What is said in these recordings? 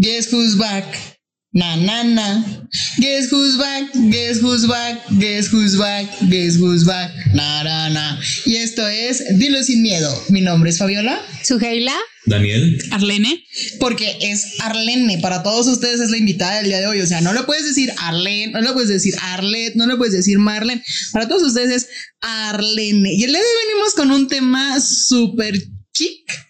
Guess who's back? Na na na. Guess who's back? Guess who's back? Guess who's back? Guess who's back? Na na na. Y esto es Dilo sin miedo. Mi nombre es Fabiola. Suheila. Daniel. Arlene. Porque es Arlene. Para todos ustedes es la invitada del día de hoy. O sea, no le puedes decir Arlene, no le puedes decir Arlet, no le puedes decir Marlene. Para todos ustedes es Arlene. Y el día de hoy venimos con un tema súper chic.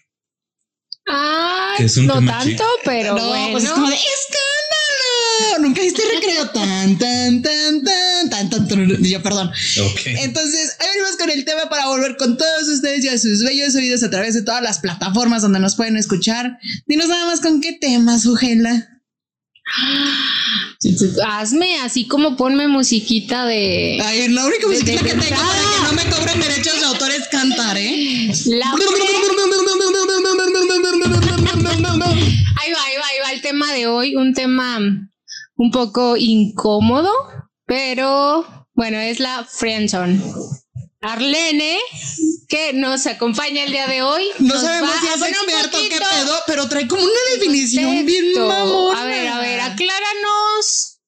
Ay, ¿Qué es un no tema tanto, chic? pero no, bueno. pues es como de escándalo. Nunca viste recreo tan, tan, tan, tan, tan, tan, tan. Yo, perdón. Ok. Entonces, hoy venimos con el tema para volver con todos ustedes y a sus bellos oídos a través de todas las plataformas donde nos pueden escuchar. Dinos nada más con qué tema, Sujela. Hazme así como ponme musiquita de Ay, la única música de que tengo para que no me cobren derechos de autor es cantar, ¿eh? la tema de hoy, un tema un poco incómodo, pero bueno, es la friendzone. Arlene, que nos acompaña el día de hoy. No sabemos si es experto qué pedo, pero trae como una definición bien mamona. A ver, a ver, acláranos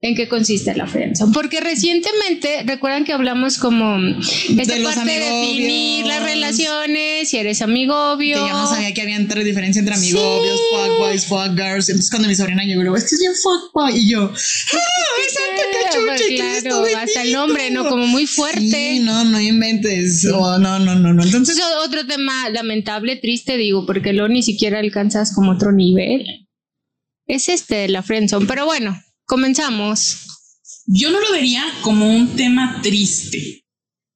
en qué consiste la friendzone. Porque recientemente, recuerdan que hablamos como esta De parte de definir las relaciones, si eres amigobio. Que yo no sabía que había entre diferencia entre amigobios, Sí. fuck boys, fuck girls. Entonces cuando mi sobrina llegó, le digo, es que es bien fuck boy. Y yo, ¡ay, santa cachucha! Claro, hasta el nombre, ¿no? Como muy fuerte. Sí, no, no inventes. Oh, no, no, no, no. Entonces, Entonces, otro tema lamentable, triste, digo, porque luego ni siquiera alcanzas como otro nivel. Es este de la friendzone. Pero bueno, comenzamos. Yo no lo vería como un tema triste.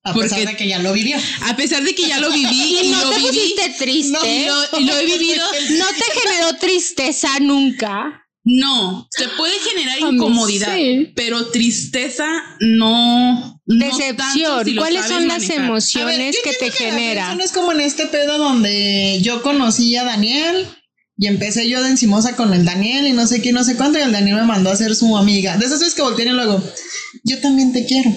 a pesar porque- de que ya lo vivió. A pesar de que ya lo viví y no lo te viví pusiste triste. y lo, y lo he vivido. No te generó tristeza nunca. No, se puede generar incomodidad, sí. pero tristeza no. no tanto Decepción. si ¿Cuáles son las manejar. Emociones que te genera? friendzone es como en este pedo donde yo conocí a Daniel y empecé yo de encimosa con el Daniel y no sé qué, no sé cuánto, y el Daniel me mandó a ser su amiga. De esas veces que voltean y luego, yo también te quiero.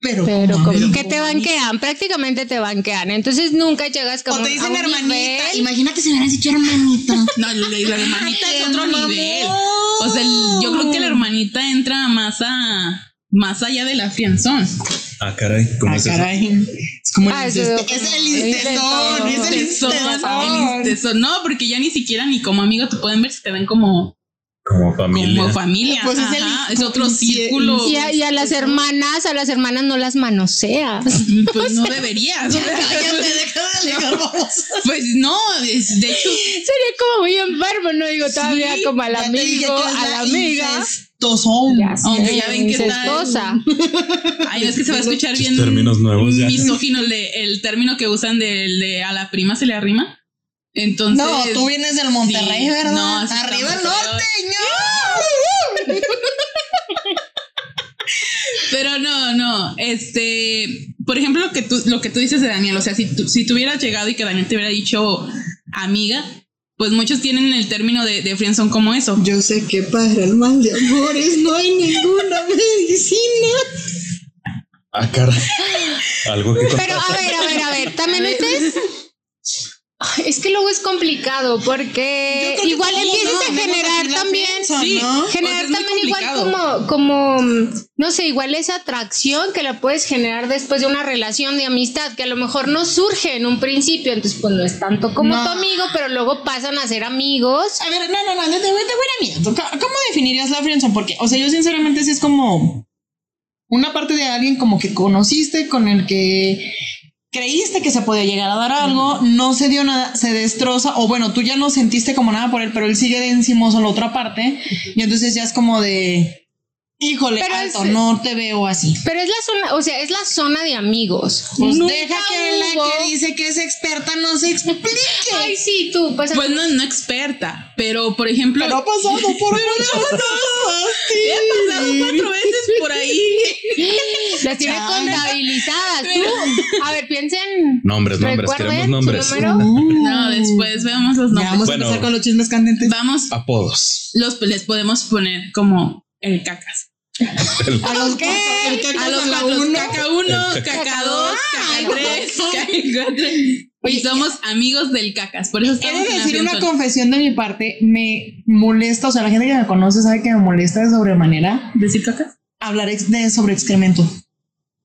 Pero, Pero como que te banquean, prácticamente te banquean. Entonces nunca llegas como O te a dicen un hermanita. nivel. Imagínate si me hubieras dicho hermanita. No, la, la hermanita es otro nivel. O sea, el- yo creo que la hermanita entra más a más allá de la friendzone. Ah, caray. ¿Cómo Ah, es eso? Es como el Ah, como- Es el incestón. Es el incestón. el intestón. No, porque ya ni siquiera ni como amigo te pueden ver si te ven como, Como familia. como familia. Pues es el- es otro círculo. Y a, y a las hermanas, a las hermanas no las manoseas. Pues no deberías. Cállate, deja de alegar, vamos. Pues no, es- de hecho, Sería como muy enfermo, no digo todavía Sí, como al amigo, a la amiga. Ya sé, Aunque ya ven qué tal. ay, no es que se va a escuchar bien términos nuevos ya. misógino el, de- el término que usan del de a la prima se le arrima. Entonces, No, tú vienes del Monterrey, Sí, ¿verdad? no, así Arriba el norte, Pero no, no, este, por ejemplo, lo que tú, lo que tú dices de Daniel, o sea, si tú, si tú hubieras llegado y que Daniel te hubiera dicho amiga, pues muchos tienen el término de, de friendzone como eso. Yo sé que para el mal de amores no hay ninguna medicina. Ah, caray. Algo que Pero a ver, a ver, a ver, también es. Es que luego es complicado porque igual empiezas ¿no? a generar también. Sí. ¿no? Generar Pues también igual como, como, no sé, igual esa atracción que la puedes generar después de una relación de amistad que a lo mejor no surge en un principio, entonces pues no es tanto como No. tu amigo, pero luego pasan a ser amigos. A ver, no, no, no, de, de buena mía. ¿Cómo cómo definirías la friendzone? Porque, o sea, yo sinceramente sí es como una parte de alguien como que conociste, con el que creíste que se podía llegar a dar algo, no se dio nada, se destroza, o bueno, tú ya no sentiste como nada por él, pero él sigue de encimoso en la otra parte, y entonces ya es como de, híjole, Pero alto, es- no te veo así. Pero es la zona, o sea, es la zona de amigos. Pues Nunca deja que la hubo- que dice que es experta no se explique. Ay, sí, tú, pues, Pues no, no experta, pero por ejemplo, Pero ha pasado por muchas he pasado cuatro veces por ahí. las tiene contabilizadas. Tú, a ver, piensen. Nombres, nombres, queremos su nombres. número. No, después veamos los Ya nombres. vamos Bueno. a empezar con los chismes candentes. Vamos, Apodos. los les podemos poner como el cacas. ¿A los qué? El A los caca cuatro, uno. caca 1, El caca caca 2, dos. caca 3, caca 4. Y somos amigos del cacas, por eso He estamos en decir una confesión de mi parte, me molesta, o sea, la gente que me conoce sabe que me molesta de sobremanera ¿Decir cacas? hablar de sobre excremento.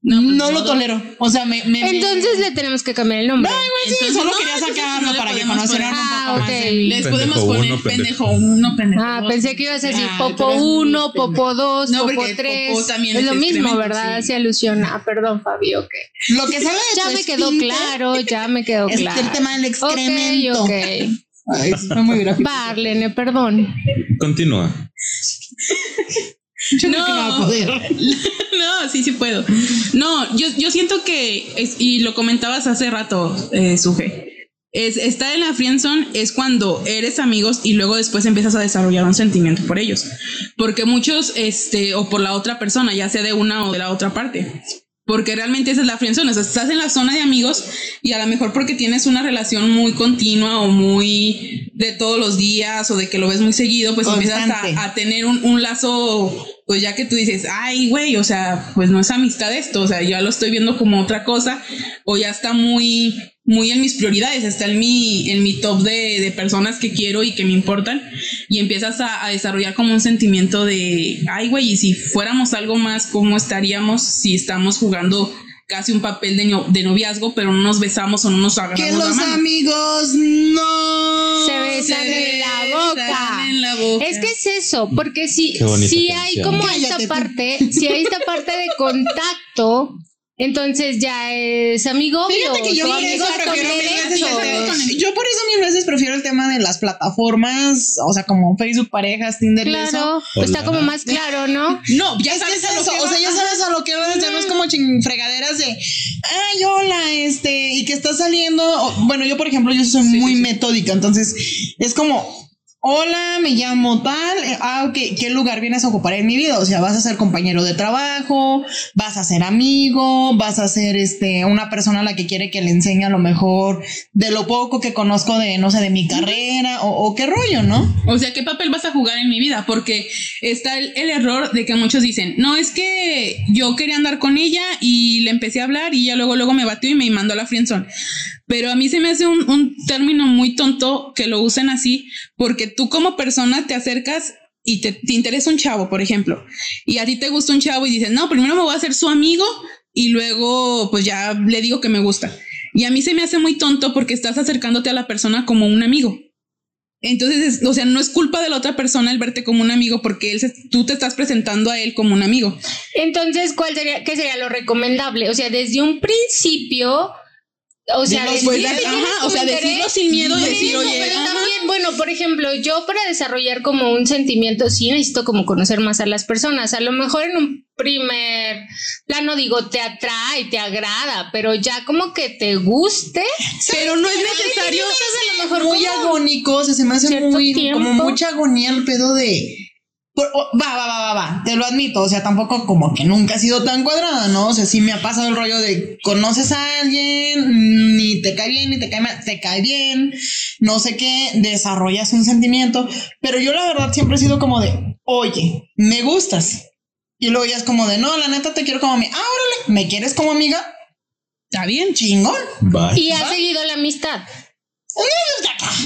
No, pues, No lo tolero. O sea, me. me me- Entonces le tenemos que cambiar el nombre. sí, entonces solo no, quería sacarlo no para que conocieran poner- un Ah, poco más ok. de mí. Les Pendejo podemos poner uno, pendejo 1, pendejo Ah, dos. pensé que ibas a decir Ah, Popo eres 1, muy Popo 2, No, Popo porque 3. Popo también es es lo mismo, ¿verdad? sí. Se alusiona. Ah, perdón, Fabio. ok. Lo que sale de Ya me quedó claro, ya me quedó Es claro. el tema del excremento. Ok, ok. Ay, sí, fue muy gráfico. Va, Arlene, perdón. Continúa. Yo creo que no va a poder. No, sí, sí puedo. No, yo, yo siento que, es, y lo comentabas hace rato, eh, Suje, es, estar en la friendzone es cuando eres amigos y luego después empiezas a desarrollar un sentimiento por ellos. Porque muchos, este, o por la otra persona, ya sea de una o de la otra parte. Porque realmente esa es la friendzone. O sea, estás en la zona de amigos y a lo mejor porque tienes una relación muy continua o muy de todos los días o de que lo ves muy seguido, pues empiezas a, a tener un, un lazo, pues ya que tú dices, ay, güey, o sea, pues no es amistad esto, o sea, ya lo estoy viendo como otra cosa o ya está muy, muy en mis prioridades, está en mi, en mi top de, de personas que quiero y que me importan y empiezas a, a desarrollar como un sentimiento de, ay, güey, y si fuéramos algo más, ¿cómo estaríamos si estamos jugando casi un papel de, no- de noviazgo, pero no nos besamos o no nos agarramos Que la los mano? amigos no Se besan Se en la boca. en la boca. Es que es eso, porque si, si hay como Cállate esta tú. parte, si hay esta parte de contacto, entonces ya es amigo Fíjate que yo por eso prefiero mil veces derechos. el- Yo por eso mil veces prefiero el tema de las plataformas, o sea, como Facebook, parejas, Tinder y eso. Claro, Hola. está como más claro, ¿no? No, ya Es sabes es a lo eso, que o sea, ya sabes a lo que vas, ya no es como fregaderas de, ay, hola, este, y que estás saliendo, o- bueno, yo por ejemplo, yo soy Sí, muy sí, sí. metódica, entonces es como, hola, me llamo tal, eh, ah, ok, ¿qué lugar vienes a ocupar en mi vida? O sea, vas a ser compañero de trabajo, vas a ser amigo, vas a ser, este, una persona a la que quiere que le enseñe a lo mejor de lo poco que conozco de, no sé, de mi carrera, o, o qué rollo, ¿no? O sea, ¿qué papel vas a jugar en mi vida? Porque está el, error de que muchos dicen, no, es que yo quería andar con ella y le empecé a hablar y ella luego, luego me batió y me mandó a la friendzone. Pero a mí se me hace un, un término muy tonto que lo usen así, porque tú como persona te acercas y te, te interesa un chavo, por ejemplo, y a ti te gusta un chavo y dices, no, primero me voy a hacer su amigo y luego pues ya le digo que me gusta. Y a mí se me hace muy tonto porque estás acercándote a la persona como un amigo. Entonces, es- o sea, no es culpa de la otra persona el verte como un amigo porque él se- tú te estás presentando a él como un amigo. Entonces, ¿cuál sería, qué sería lo recomendable? O sea, desde un principio, o sea, pues, ajá, o sea, decirlo sin miedo y decir, no, oye, pero también, bueno, por ejemplo, yo para desarrollar como un sentimiento, sí necesito como conocer más a las personas. A lo mejor en un primer plano digo, te atrae, te agrada, pero ya como que te guste. Pero no es necesario. Entonces, a lo mejor muy agónico, o sea, se me hace muy tiempo. como mucha agonía el pedo de por- o- va, va, va, va, va, te lo admito, o sea, tampoco como que nunca ha sido tan cuadrada, ¿no? O sea, sí me ha pasado el rollo de conoces a alguien, ni te cae bien, ni te cae mal, te cae bien, no sé qué, desarrollas un sentimiento, pero yo la verdad siempre he sido como de, oye, me gustas. Y luego ya es como de, no, la neta te quiero como amiga. Ah, órale, ¿me quieres como amiga? Está bien. Chingón. Bye. Y ha seguido la amistad.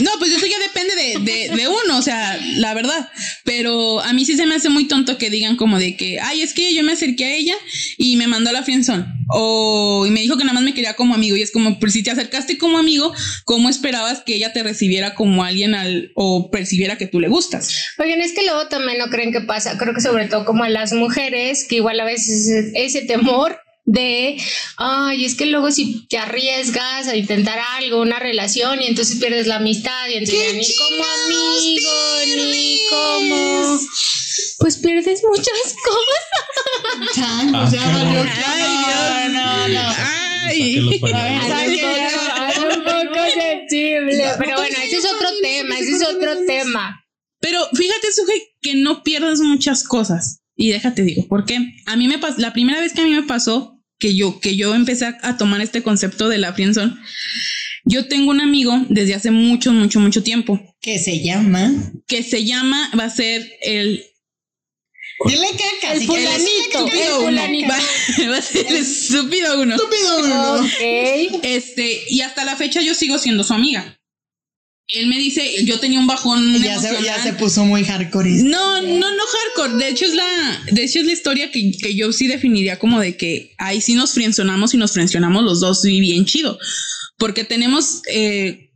No, pues eso ya depende de, de, de uno, o sea, la verdad. Pero a mí sí se me hace muy tonto que digan como de que, ay, es que yo me acerqué a ella y me mandó a la friendzone. O y me dijo que nada más me quería como amigo. Y es como, pues si te acercaste como amigo, ¿cómo esperabas que ella te recibiera como alguien al, o percibiera que tú le gustas? Oigan, es que luego también no creen que pasa, creo que sobre todo como a las mujeres, que igual a veces ese, ese temor de, ay, es que luego si te arriesgas a intentar algo, una relación, y entonces pierdes la amistad, y entonces ni como amigo, ni como... Pues pierdes muchas cosas. Chan, Ah, o sea, valió Ay, no, no, no. Ay. Es un poco sensible, pero bueno, ese es otro tema, ese es otro tema. Pero fíjate, Suje, que no pierdas muchas cosas. Y déjate digo, porque a mí me pasó, la primera vez que a mí me pasó que yo, que yo empecé a, a tomar este concepto de la friendzone, yo tengo un amigo desde hace mucho, mucho, mucho tiempo que se llama que se llama, va a ser el Dile caca. El fulanito, el uno. fulanito. Va, va a ser el estúpido uno. Estúpido uno. Ok. Este, y hasta la fecha yo sigo siendo su amiga. Él me dice, yo tenía un bajón Ya se, ya se puso muy hardcore. No, no, no hardcore. De hecho, es la, de hecho, es la historia que, que yo sí definiría como de que ahí sí nos frenzonamos y nos frencionamos los dos y bien chido. Porque tenemos eh,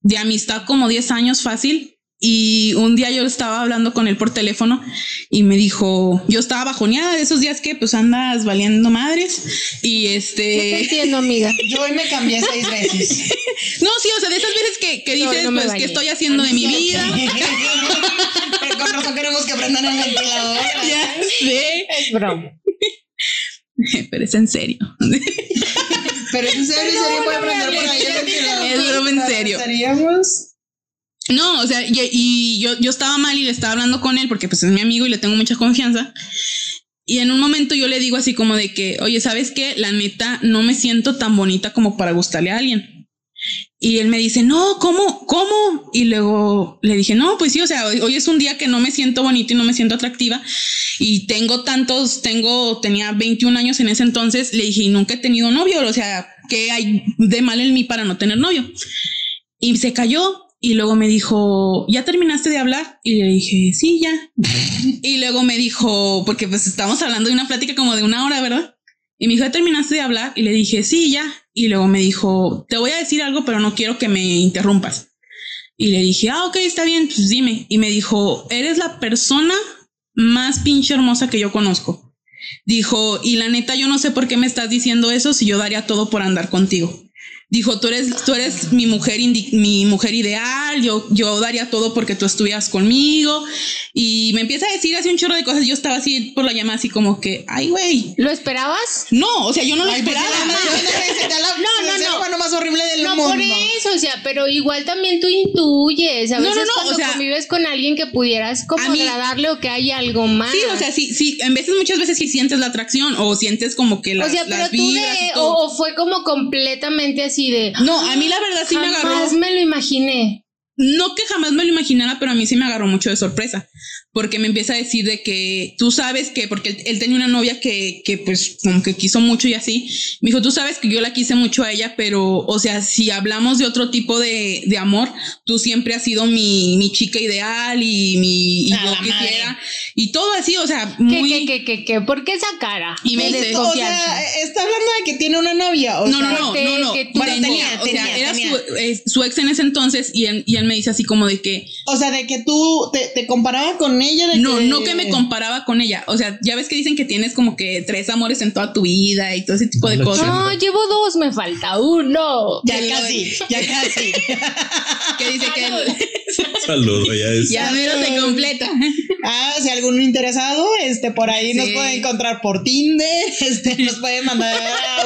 de amistad como 10 años fácil. Y un día yo estaba hablando con él por teléfono y me dijo, yo estaba bajoneada de esos días que pues andas valiendo madres. Y Yo te este... entiendo, amiga. Yo hoy me cambié seis veces. No, sí, o sea, de esas veces que, que dices, no pues. ¿qué estoy haciendo de mi vida? Pero con razón queremos que prendan el ventilador. ya sé. Es broma. Pero es en serio. Pero es en serio, No, serio puede prender por ahí el ventilador. Es broma en serio. Estaríamos. No, o sea, y, yo, yo estaba mal y le estaba hablando con él porque pues es mi amigo y le tengo mucha confianza. Y en un momento yo le digo así como de que, oye, ¿sabes qué? La neta, no me siento tan bonita como para gustarle a alguien. Y él me dice, no, ¿cómo? ¿Cómo? Y luego le dije, no, pues sí, o sea, hoy, es un día que no me siento bonita y no me siento atractiva. Y tengo tantos, tengo, tenía 21 años en ese entonces. Le dije, nunca he tenido novio. O sea, ¿qué hay de mal en mí para no tener novio? Y se cayó y luego me dijo, ¿ya terminaste de hablar? Y le dije, sí, ya. y luego me dijo, porque pues estamos hablando de una plática como de una hora, ¿verdad? Y me dijo, ¿ya terminaste de hablar? Y le dije, sí, ya. Y luego me dijo, te voy a decir algo, pero no quiero que me interrumpas. Y le dije, ah, ok, está bien, pues dime. Y me dijo, eres la persona más pinche hermosa que yo conozco. Dijo, y la neta, yo no sé por qué me estás diciendo eso si yo daría todo por andar contigo. Dijo, tú eres, tú eres mi mujer, indi- mi mujer ideal, yo, yo daría todo porque tú estuvieras conmigo. Y me empieza a decir así un chorro de cosas. Yo estaba así por la llamada, así como que, ay, güey. ¿Lo esperabas? No, o sea, yo no lo Ay, esperaba. la- la- la- la- la- No, no, no. humano más horrible del No mundo. por eso, o sea, pero igual también tú intuyes. A No, veces no, no, cuando o sea, convives con alguien que pudieras como mí- agradarle o que hay algo más. Sí, o sea, sí, sí, en veces, muchas veces sí sientes la atracción o sientes como que las, o sea, pero las tú de, o, o fue como completamente así de. No, a mí la verdad sí me agarró. Me lo imaginé. No que jamás me lo imaginara, pero a mí sí me agarró mucho de sorpresa. Porque me empieza a decir de que tú sabes que, porque él, él tenía una novia que, que pues como que quiso mucho y así. Me dijo, tú sabes que yo la quise mucho a ella, pero, o sea, si hablamos de otro tipo de, de amor, tú siempre has sido mi, mi chica ideal y mi, y A yo quisiera. Y todo así, o sea, ¿Qué, muy. qué, qué, qué, qué? ¿Por qué esa cara? Y me dice, O sea, está hablando de que tiene una novia. O No, sea, no, no, no, no. Bueno, Tenía, tenía, o sea, tenía, era tenía. Su, eh, su ex en ese entonces y él, y él me dice así como de que... O sea, de que tú te, comparabas con ella. No, no que me comparaba con ella. O sea, ya ves que dicen que tienes como que tres amores en toda tu vida y todo ese tipo de cosas. No, llevo dos, me falta uno. Ya casi, ya casi. que dice que... Ah, Saludos, ya es. Ya menos se completa. Ah, si algún interesado, este, por ahí nos puede encontrar por Tinder, este, nos puede mandar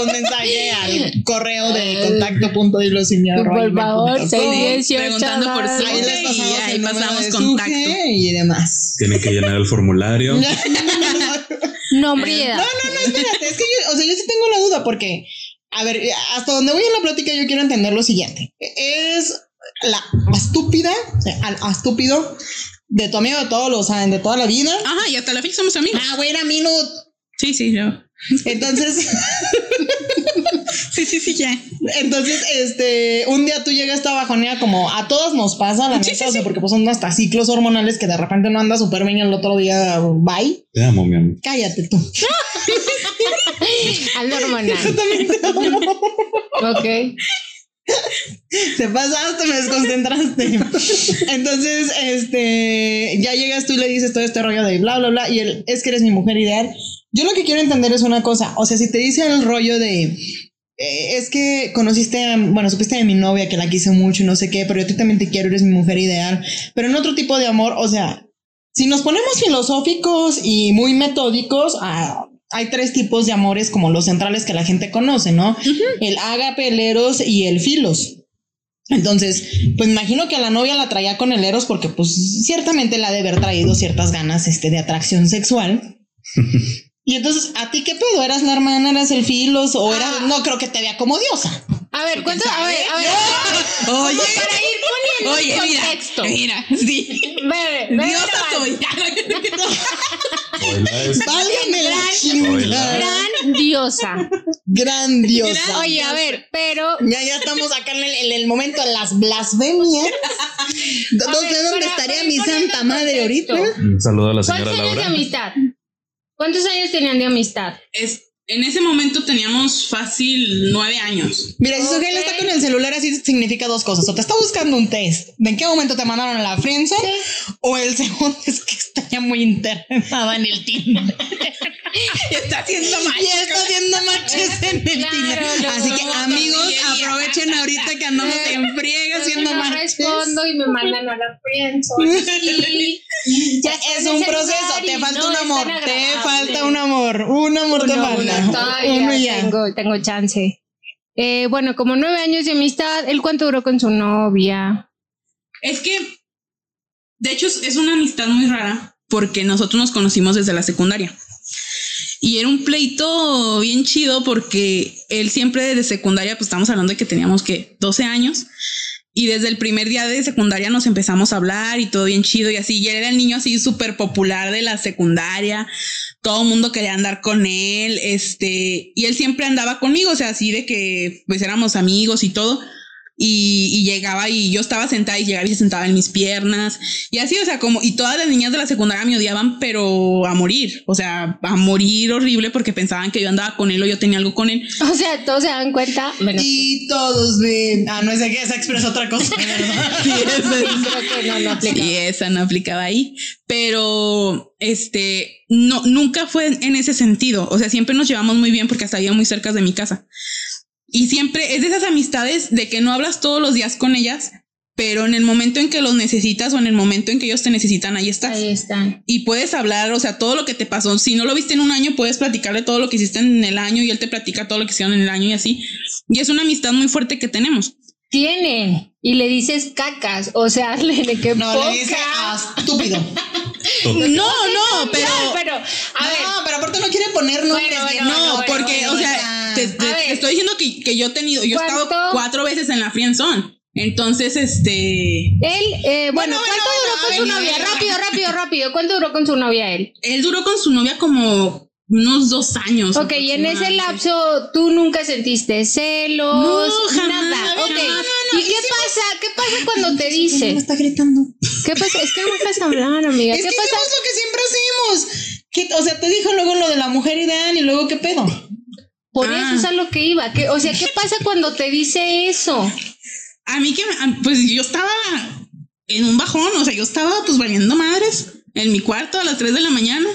un mensaje al correo de contacto Por favor, 618 por Suge ahí y ahí pasamos contacto. Y demás. Tienen que llenar el formulario. Nombre. Eh, no, no, no, espérate, es que yo, o sea, yo sí tengo la duda porque, a ver, hasta donde voy en la plática yo quiero entender lo siguiente. Es la estúpida, o sea, al estúpido de tu amigo de todos los de toda la vida. Ajá, y hasta la fecha somos amigos. Ah, güey, era minuto. Sí, sí, yo. Entonces, Sí, sí, sí, ya. entonces, este, un día tú llegas esta bajonea como a todos nos pasa, la Sí, neta, sí, o sea, sí. porque pues son hasta ciclos hormonales que de repente no anda súper bien y el otro día, bye. Te amo, mi amor. Cállate tú. Aldo hormonal. También te amo. Ok. Te pasaste, me desconcentraste. Entonces, este, ya llegas tú y le dices todo este rollo de bla, bla, bla, y él, es que eres mi mujer ideal. Yo lo que quiero entender es una cosa, o sea, si te dice el rollo de, es que conociste, a, bueno, supiste de mi novia que la quise mucho y no sé qué, pero yo también te quiero, eres mi mujer ideal, pero en otro tipo de amor, o sea, si nos ponemos filosóficos y muy metódicos, ah, hay tres tipos de amores como los centrales que la gente conoce, ¿no? El ágape, el eros y el filos. Entonces, pues imagino que a la novia la traía con el eros porque pues ciertamente la ha de haber traído ciertas ganas este, de atracción sexual. Y entonces, ¿a ti qué pedo? ¿Eras la hermana? ¿Eras el filos? ¿O eras...? No creo que te vea como diosa. A ver, ¿cuánto? A ver, a ver. Oye, Para ir poniendo oye, en mira, contexto. mira, sí. Ve, ve Diosa soy. Válgame la Gran- chingada. Grandiosa. Grandiosa. Oye, a ver, pero Ya, ya estamos acá en el, en el momento de las blasfemias. No ver, sé dónde para- estaría para mi santa madre ahorita. Un saludo a la ¿Cuántos señora años de Laura. amistad? ¿Cuántos años tenían de amistad? Es, en ese momento teníamos fácil nueve años. Mira, si su está con el celular así significa dos cosas. O te está buscando un test de en qué momento te mandaron a la friendzone o el segundo es que está ya muy interesada en el Tinder. Está haciendo. Y está haciendo matches en el Claro, Tinder. Así que amigos, aprovechen ahorita que andamos en friega haciendo matches. Respondo y me mandan a la friendzone. Ya Es un proceso, te falta no un amor, te falta un amor, un amor te Uno, falta. uno, Uno ya. Tengo, tengo chance. Eh, bueno, como nueve años de amistad, ¿él cuánto duró con su novia? Es que, de hecho, es, es una amistad muy rara porque nosotros nos conocimos desde la secundaria. Y era un pleito bien chido porque él siempre desde secundaria, pues estamos hablando de que teníamos que 12 años. Y desde el primer día de secundaria nos empezamos a hablar y todo bien chido y así. Y él era el niño así súper popular de la secundaria. Todo el mundo quería andar con él. Este, y él siempre andaba conmigo, o sea, así de que pues éramos amigos y todo. Y, y llegaba y yo estaba sentada y llegaba y se sentaba en mis piernas. Y así, o sea, como, y todas las niñas de la secundaria me odiaban, pero a morir. O sea, a morir horrible porque pensaban que yo andaba con él o yo tenía algo con él. O sea, todos se dan cuenta. Bueno, Y todos de. Ah, no de que esa expresa otra cosa. Sí, es- no, no esa no aplicaba ahí. Pero este no, nunca fue en ese sentido. O sea, siempre nos llevamos muy bien porque hasta vivía muy cerca de mi casa. Y siempre es de esas amistades de que no hablas todos los días con ellas, pero en el momento en que los necesitas o en el momento en que ellos te necesitan, ahí estás. Ahí están. Y puedes hablar, o sea, todo lo que te pasó. Si no lo viste en un año, puedes platicarle todo lo que hiciste en el año y él te platica todo lo que hicieron en el año y así. Y es una amistad muy fuerte que tenemos. Tienen. Y le dices cacas. O sea, le que No, poca. le dice ah, No, no, pero... Ya, pero, a ver, no, pero aparte no quiere poner nombres. Bueno, No, bueno, porque, bueno, o sea, te, estoy diciendo que, que yo he tenido, yo he estado cuatro veces en la friendzone. Entonces, este, él, eh, bueno, Bueno, ¿cuánto bueno, duró bueno, con su novia? Rápido, rápido, rápido. ¿Cuánto duró con su novia él? él duró con su novia como unos dos años. Ok, y en ese lapso tú nunca sentiste celos, No, jamás, nada. a ver, Ok. no, no, ¿Y qué pasa? ¿Qué pasa cuando te dice? Me está gritando. ¿Qué pasa? Es que no dejas hablar, amiga. Es ¿Qué que pasa? hicimos lo que siempre hacemos. ¿Qué- o sea, te dijo luego lo de la mujer ideal y luego qué pedo. Por Ah. eso es a lo que iba. ¿Qué- o sea, ¿qué pasa cuando te dice eso? A mí que, me- a- pues yo estaba en un bajón, o sea, yo estaba pues valiendo madres en mi cuarto a las 3 de la mañana,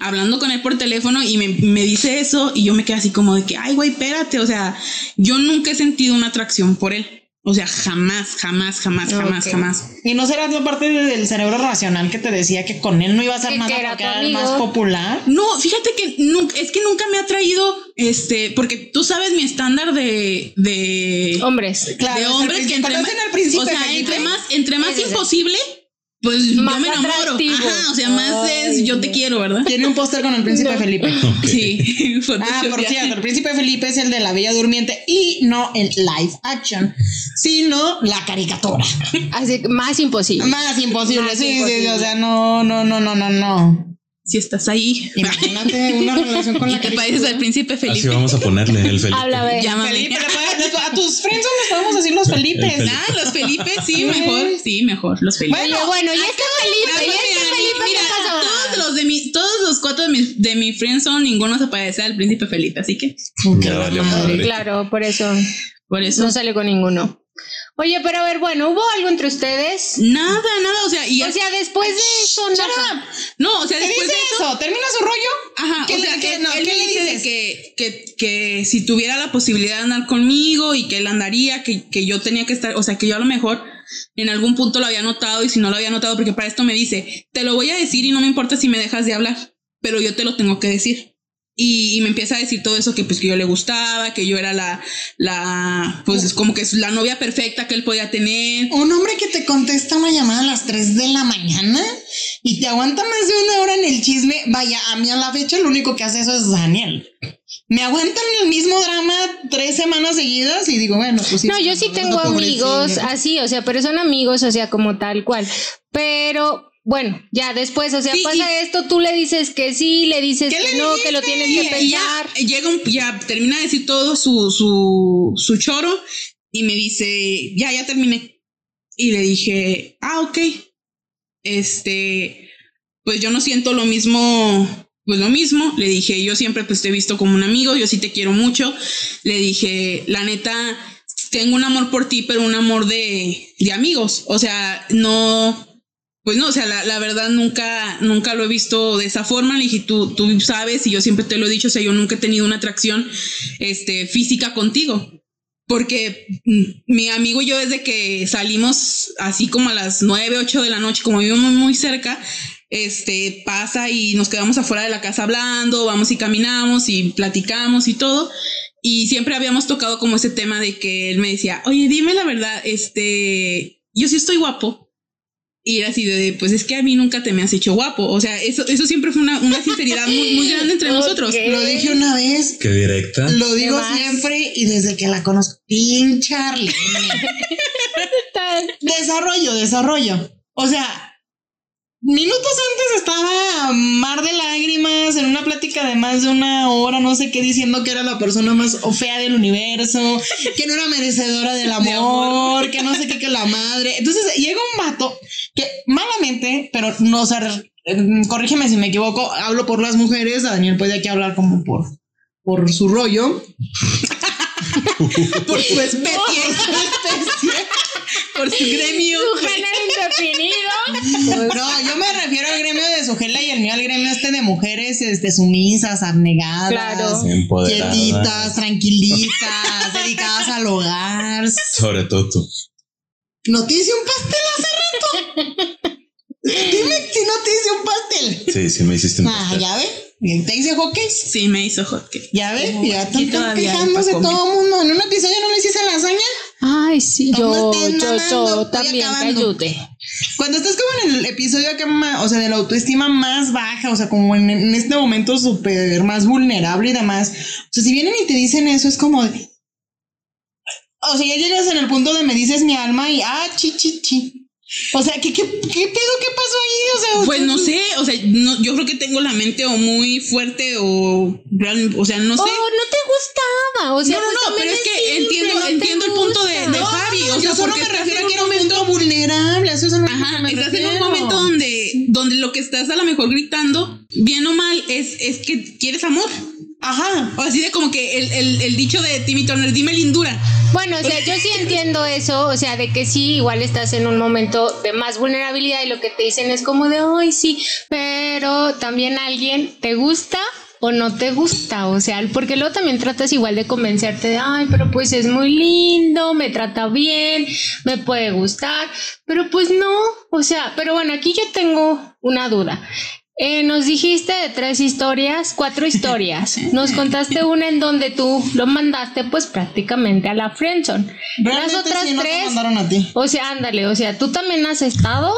hablando con él por teléfono y me, me dice eso y yo me quedé así como de que, ay, güey, espérate, o sea, yo nunca he sentido una atracción por él. O sea, jamás, jamás, jamás, jamás, Ok. jamás. Y no será la parte del cerebro racional que te decía que con él no iba a Que nada era porque era el más popular. No, fíjate que nunca, es que nunca me ha traído, este, porque tú sabes mi estándar de, de, Hombres. Claro, de es el hombres que entre más, al principio, o sea, entre más, entre más el- imposible, pues Más yo me enamoro. atractivo. Ajá, o sea, más Ay, es yo te no. quiero, ¿verdad? Tiene un póster con el príncipe Felipe. Sí. Ah, por cierto, el príncipe Felipe es el de la Bella Durmiente y no el live action, sino la caricatura. Así que más imposible. Más imposible, Más sí, sí, imposible. sí, o sea, no, no, no, no, no, no. Si estás ahí. Imagínate una relación con la te caricatura. pareces al príncipe Así Felipe. vamos a ponerle el Felipe. Habla, ve. Llámame. Felipe, le tus friends les podemos decir los Felipes. Felipe. Ah, los Felipe, sí, mejor. Sí, mejor, los Felipe. Oye, bueno, y este Felipe, Felipe, mira, todos los de mi, todos los cuatro de mi, de mi friendzone, ninguno se parece al príncipe Felipe, así que Ya madre. Claro, por eso por eso. no sale con ninguno. Oye, pero a ver, bueno, ¿hubo algo entre ustedes? Nada, nada, o sea, y O sea, después de eso, nada. no, o sea, ¿Qué después dice de eso, eso? ¿Termina su rollo? Ajá, ¿Qué o le- sea, que no, él qué le dice de que, que, que si tuviera la posibilidad de andar conmigo y que él andaría, que, que yo tenía que estar, o sea, que yo a lo mejor en algún punto lo había notado y si no lo había notado, porque para esto me dice, te lo voy a decir y no me importa si me dejas de hablar, pero yo te lo tengo que decir. Y, y me empieza a decir todo eso que pues que yo le gustaba, que yo era la, la, pues es como que es la novia perfecta que él podía tener. Un hombre que te contesta una llamada a las 3 de la mañana y te aguanta más de una hora en el chisme. Vaya, a mí a la fecha lo único que hace eso es Daniel. Me aguantan el mismo drama tres semanas seguidas y digo, bueno, pues sí. No, yo sí tengo amigos así, o sea, pero son amigos, o sea, como tal cual. Pero bueno, ya después, o sea, Sí, pasa esto, tú le dices que sí, le dices ¿Qué que le no, que lo tienes que Y ya pensar. llega un, ya termina de decir todo su, su, su choro y me dice, ya, ya terminé. Y le dije, ah, ok. Este, pues yo no siento lo mismo, pues lo mismo. Le dije, yo siempre pues te he visto como un amigo, yo sí te quiero mucho. Le dije, la neta, tengo un amor por ti, pero un amor de, de amigos. O sea, no, pues no, o sea, la, la verdad nunca, nunca lo he visto de esa forma. Le dije, tú, tú sabes, y yo siempre te lo he dicho, o sea, yo nunca he tenido una atracción este, física contigo. Porque mm, mi amigo y yo desde que salimos así como a las 9, 8 de la noche, como vivimos muy cerca, este pasa y nos quedamos afuera de la casa hablando, vamos y caminamos y platicamos y todo. Y siempre habíamos tocado como ese tema de que él me decía, oye, dime la verdad, este, yo sí estoy guapo. Y era así de, pues es que a mí nunca te me has hecho guapo. O sea, eso, eso siempre fue una, una sinceridad muy, muy grande entre nosotros. Lo dije una vez, Qué directa. lo digo siempre y desde que la conozco. Pincharle. desarrollo, desarrollo. O sea, minutos antes estaba mar de lágrimas en una plática de más de una hora, no sé qué, diciendo que era la persona más fea del universo, que no era merecedora del amor, amor. que no sé qué, que la madre. Entonces llega un vato que malamente, pero no, o sea, eh, corrígeme si me equivoco, hablo por las mujeres, a Daniel puede aquí hablar como por, por su rollo. por su especie, por su gremio. Su género indefinido. No, yo me refiero al gremio de Sujela y el mío al gremio este de mujeres este, sumisas, abnegadas, Claro. Empoderadas. quietitas, tranquilitas, dedicadas al hogar. Sobre todo tú. ¿No te hice un pastel hace rato? Dime si no te hice un pastel. Sí, sí, me hiciste un Ah, pastel. ya ve. Te hice hotcakes. Sí, me hizo hotcake. Ya ve. Ya Aquí están quejándose todo el mundo. En un episodio no le hiciste lasaña. Ay, sí, ¿Cómo yo, yo, yo también ayude. Cuando estás como en el episodio acá, ma- o sea, de la autoestima más baja, o sea, como en, en este momento súper más vulnerable y demás. O sea, si vienen y te dicen eso, es como de- O sea, ya llegas en el punto de me dices mi alma y ah, chi, chi, chi. O sea, ¿qué, qué, qué pedo? ¿Qué pasó ahí? O sea, Pues no sé, o sea, no, yo creo que tengo la mente o muy fuerte o real, o sea, no Oh, sé. no te gustaba. O sea, no, no, pues no, pero es que simple, entiendo, no entiendo el punto de, de Javi, o sea, yo solo porque me refiero en a que un era un momento, vulnerable. Eso es ajá, estás en un momento donde, donde lo que estás a lo mejor gritando, bien o mal, es, es que quieres amor. Ajá. O así de como que el, el, el dicho de Timmy Turner, dime lindura. Bueno, o sea, yo sí entiendo eso, o sea, de que sí, igual estás en un momento de más vulnerabilidad y lo que te dicen es como de, ay, sí, pero también alguien te gusta o no te gusta, o sea, porque luego también tratas igual de convencerte de, ay, pero pues es muy lindo, me trata bien, me puede gustar, pero pues no, o sea, pero bueno, aquí yo tengo una duda. Eh, nos dijiste de tres historias, cuatro historias. Nos contaste una en donde tú lo mandaste pues prácticamente a la friendzone. Las otras sí, no te tres, mandaron a ti. o sea, ándale, o sea, ¿tú también has estado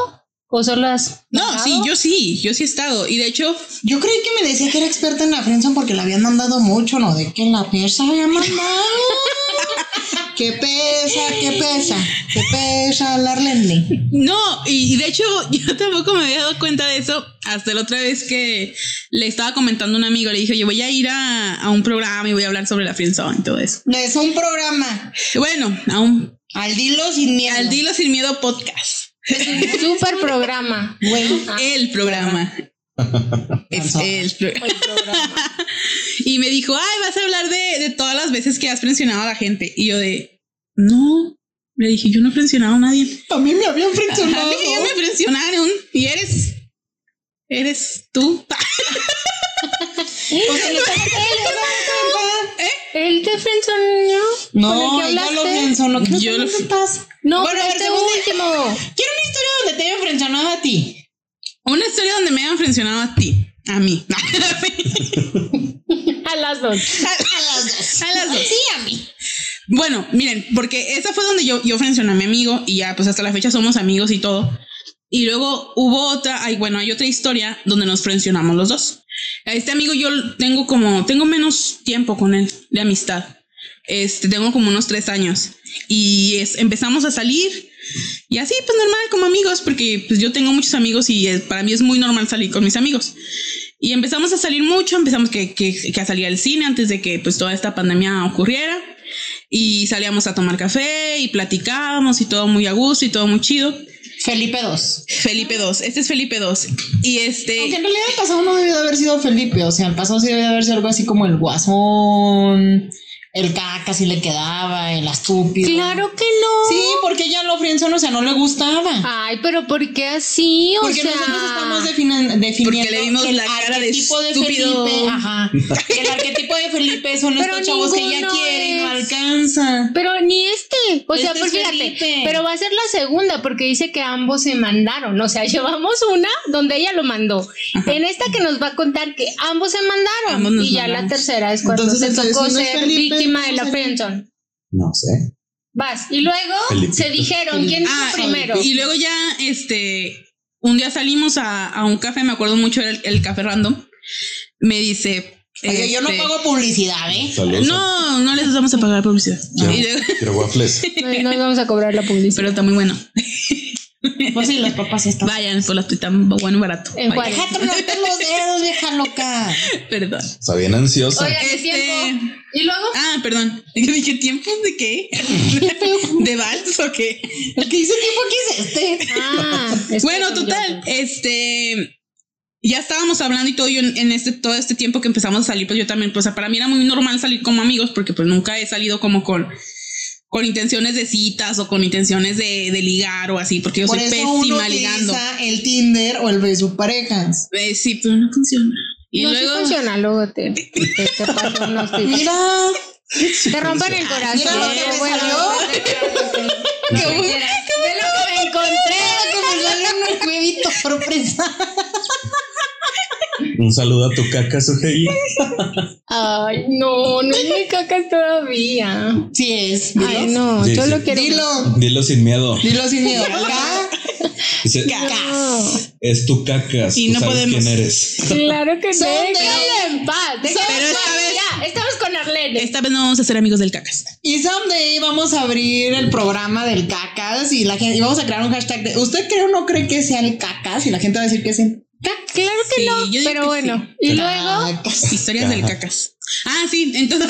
o solo has No, sí, yo sí, yo sí he estado. Y de hecho, Yo creí que me decía que era experta en la friendzone porque la habían mandado mucho, ¿no? De que la pieza había mandado. ¿Qué pesa? ¿Qué pesa? ¿Qué pesa la Arlene? No, y de hecho yo tampoco me había dado cuenta de eso hasta la otra vez que le estaba comentando a un amigo, le dije, yo voy a ir a, a un programa y voy a hablar sobre la friendzone y todo eso. Es un programa. Bueno, a un, Al dilo sin miedo. al Dilo Sin Miedo podcast, Super programa. Güey. Ah, el programa. Es el programa. Y me dijo, ay, vas a hablar de, de todas las veces que has presionado a la gente. Y yo de, no, le dije, yo no he presionado a nadie. A mí me habían A frencionado. mí me presionaron y eres, eres tú. No te- ¿El de friendzone No, ¿Con el que ella lo frenzonó. ¿Qué Yo lo no pasa? No, Bueno, pero a este último. Quiero una historia donde te hayan frencionado a ti. Una historia donde me hayan presionado a ti, a mí. A las dos. A las dos. A las dos. Sí, a mí. Bueno, miren, porque esa fue donde yo, yo frencioné a mi amigo y ya, pues hasta la fecha somos amigos y todo. Y luego hubo otra, ay, bueno, hay otra historia donde nos frencionamos los dos. A este amigo yo tengo como, tengo menos tiempo con él de amistad. Este, tengo como unos tres años. Y es, empezamos a salir Y así, pues normal, como amigos, porque pues yo tengo muchos amigos y para mí es muy normal salir con mis amigos. Y empezamos a salir mucho, empezamos que, que, que a salir al cine antes de que pues toda esta pandemia ocurriera. Y salíamos a tomar café y platicábamos y todo muy a gusto y todo muy chido. Felipe II. Felipe 2, este es Felipe 2. Y este... Aunque en realidad el pasado no debió de haber sido Felipe, o sea, el pasado sí debió de haber sido algo así como el guasón, el caca si le quedaba, el estúpido. Claro que no. Sí, porque ella lo friendzone, o sea, no le gustaba. Ay, pero ¿por qué así? O Porque sea, nosotros estamos defini- definiendo Porque le vimos el la cara de arquetipo de, estúpido. Felipe. Ajá. El arquetipo de Felipe son Pero estos chavos que ella ninguno quiere y no es. alcanza. Pero ni este. O sea, Este pues es fíjate. Pero va a ser la segunda porque dice que ambos se mandaron. O sea, llevamos una donde ella lo mandó. En esta que nos va a contar que ambos se mandaron. Ambos y ya la tercera es cuando Entonces, se tocó ser Felipe, víctima de no la sé. friendzone. No sé. Vas. Y luego Felipe. se dijeron quién Ah, fue primero. Y luego ya, este, un día salimos a, a un café, me acuerdo mucho, era el, el café random. Me dice... Oye, yo no este, pago publicidad, ¿eh? Saludos. No, no les vamos a pagar publicidad. Y luego- waffles. No, no vamos a cobrar la publicidad. pero está muy bueno. Pues sí, las papas sí están. Vayan, por la tan bueno y barato. En. Juárez. Déjate romper los dedos, vieja loca. Perdón. Está bien ansiosa. Oigan, Este- tiempo. Y luego. Ah, perdón. Yo dije, ¿tiempos de qué? ¿De vals o qué? El que dice tiempo aquí es este. Ah, es Bueno, total, este ya estábamos hablando y todo yo en, en este todo este tiempo que empezamos a salir, pues yo también, pues para mí era muy normal salir como amigos porque pues nunca he salido como con con intenciones de citas o con intenciones de, de ligar o así, porque yo Por soy eso uno pésima ligando. utiliza el Tinder o el Facebook parejas. Eh, sí, pero no funciona. Y no, luego sí funciona, luego te, te, te paso unos tips. Mira, Te rompan el corazón. Mira lo que me bueno, salió. Ve lo que me encontré. que me salió un huevito sorpresa. Un saludo a tu caca, Sujei. Ay, no, no es mi cacas todavía. Sí es. Ay, no, Sí, yo sí. lo quiero. Dilo. Dilo sin miedo. Dilo sin miedo. Acá. Dice, No, es tu cacas. Y tú no sabes podemos. quién eres. claro que no. En paz. Pero en esta paz, vez- Ya, estamos con Arlene. esta vez no vamos a ser amigos del cacas. Y someday vamos a abrir el programa del cacas y la gente y vamos a crear un hashtag de ¿Usted cree o no cree que sea el cacas? Y la gente va a decir que es el Claro que Sí, no, pero que bueno. sí. Y luego, cacas. Historias del cacas. Ah, sí, entonces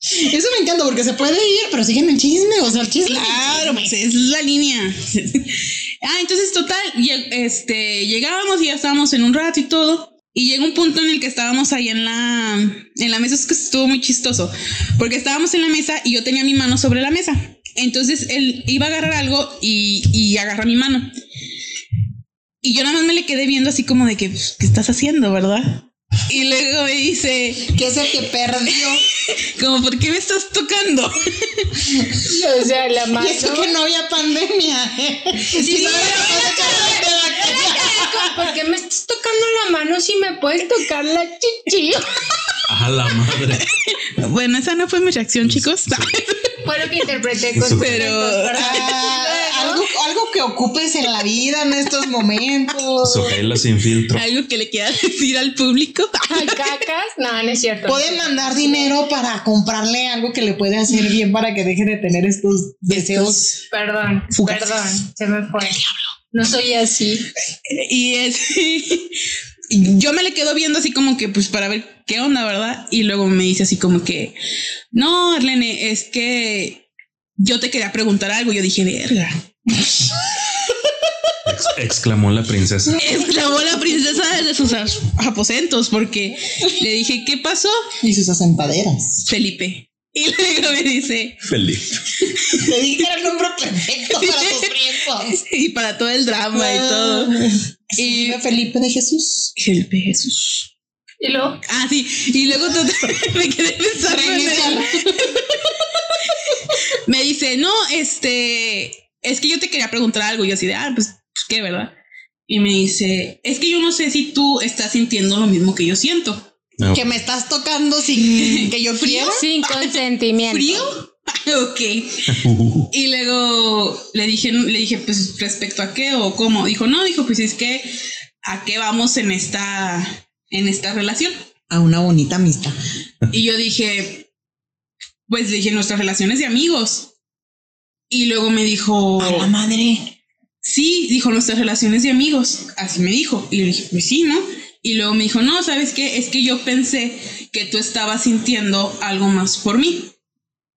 Eso me encanta porque se puede ir, pero siguen el chisme, o sea, el chisme. Claro, pues es la línea. ah, entonces total, este, llegábamos y ya estábamos en un rato y todo. Y llegó un punto en el que estábamos ahí en la, en la mesa, es que estuvo muy chistoso, porque estábamos en la mesa y yo tenía mi mano sobre la mesa. Entonces él iba a agarrar algo y, y agarra mi mano. Y yo nada más me le quedé viendo así como de que, pues, ¿qué estás haciendo, verdad? Y luego me dice, Que es el que perdió. como, ¿por qué me estás tocando? o sea, la mano. Y eso que no había pandemia. Sí, no había ¿Por qué me estás tocando la mano si me puedes tocar la chichi? A la madre. Bueno, esa no fue mi reacción, chicos. Fue lo que interpreté con Pero- Ah, algo, algo que ocupes en la vida en estos momentos. Sujela sin filtro. Algo que le quiera decir al público. Cacas. No, no es cierto. Puede mandar dinero para comprarle algo que le puede hacer bien para que deje de tener estos deseos. Perdón, Fugaces. perdón, se me fue. No soy así. Y es. Yo me le quedo viendo así como que, pues, para ver qué onda, ¿verdad? Y luego me dice así como que, no, Arlene, es que yo te quería preguntar algo. Yo dije, verga. Ex- exclamó la princesa. Exclamó la princesa desde sus aposentos porque le dije, ¿qué pasó? Y sus asentaderas. Felipe. Y luego me dice, Felipe. Le dije que era el nombre perfecto para tus tiempos. y para todo el drama y todo. Y Felipe de Jesús. Felipe Jesús. Y luego, Ah, sí. Y luego me quedé pensando. Me dice, no, este, es que yo te quería preguntar algo. Y yo así de, ah, pues, ¿qué, verdad? Y me dice, es que yo no sé si tú estás sintiendo lo mismo que yo siento. No. Que me estás tocando sin que yo quiera. sin consentimiento. ¿Frío? ok. Y luego le dije, le dije, pues, respecto a qué o cómo. Dijo, no, dijo, pues es que a qué vamos en esta, en esta relación. A una bonita amistad. Y yo dije, pues dije, nuestra relación es de amigos. Y luego me dijo, A la madre. sí, dijo nuestras relaciones de amigos. Así me dijo. Y le dije, pues sí, ¿no? Y luego me dijo, no, ¿sabes qué? Es que yo pensé que tú estabas sintiendo algo más por mí.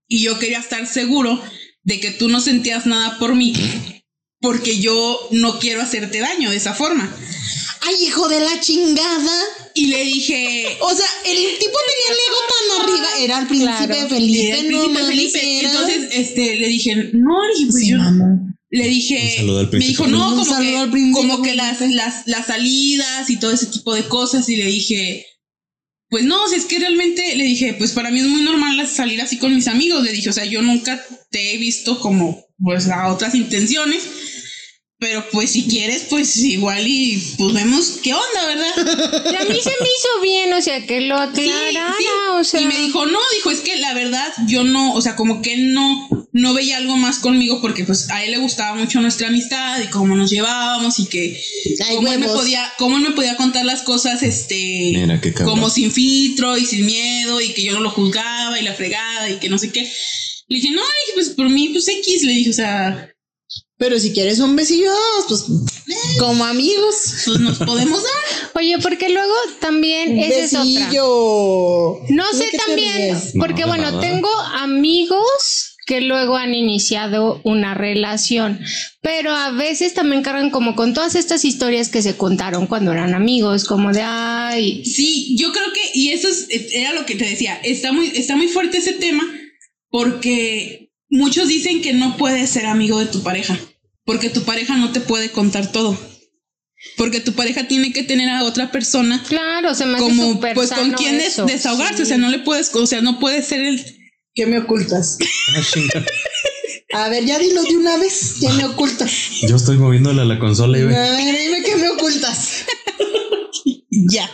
Y yo quería estar seguro de que tú no sentías nada por mí porque yo no quiero hacerte daño de esa forma. Ay, hijo de la chingada. Y le dije, O sea, el tipo tenía el ego tan arriba. Era el príncipe Claro. Felipe, "Era el no príncipe mames, Felipe. era. Entonces, este, le dije, no, le dije, pues yo, mamó. le dije, Un saludo al me dijo, no, como que, al príncipe como que las, las, las salidas y todo ese tipo de cosas. Y le dije, pues no, si es que realmente le dije, pues para mí es muy normal salir así con mis amigos. Le dije, o sea, yo nunca te he visto como, pues, a otras intenciones. Pero pues si quieres, pues igual y pues vemos qué onda, ¿verdad? Y a mí se me hizo bien, o sea, que lo aclarara, sí. o sea. Y me dijo, no, dijo, es que la verdad yo no, o sea, como que él no, no veía algo más conmigo porque pues a él le gustaba mucho nuestra amistad y cómo nos llevábamos y que Ay, cómo él, me podía, cómo él me podía contar las cosas, este, Mira como sin filtro y sin miedo y que yo no lo juzgaba y la fregada y que no sé qué. Le dije, no, le dije, pues por mí, pues X, le dije, o sea, Pero si quieres un besillo, pues como amigos. pues nos podemos dar. Oye, porque luego también esa es otra. besillo. No ¿Tú sé también, porque No, bueno, nada. tengo amigos que luego han iniciado una relación, pero a veces también cargan como con todas estas historias que se contaron cuando eran amigos, como de ay, Sí, yo creo que, y eso es, era lo que te decía, está muy, está muy fuerte ese tema porque muchos dicen que no puedes ser amigo de tu pareja, porque tu pareja no te puede contar todo, porque tu pareja tiene que tener a otra persona claro, se me hace como, pues con quien eso. desahogarse, o sea, no le puedes, o sea, no puede ser el... ¿Qué me ocultas? Ah. A ver, ya dilo de una vez. ¿Qué me ocultas? Yo estoy moviéndole a la consola y ve. A ver, dime qué me ocultas. ya,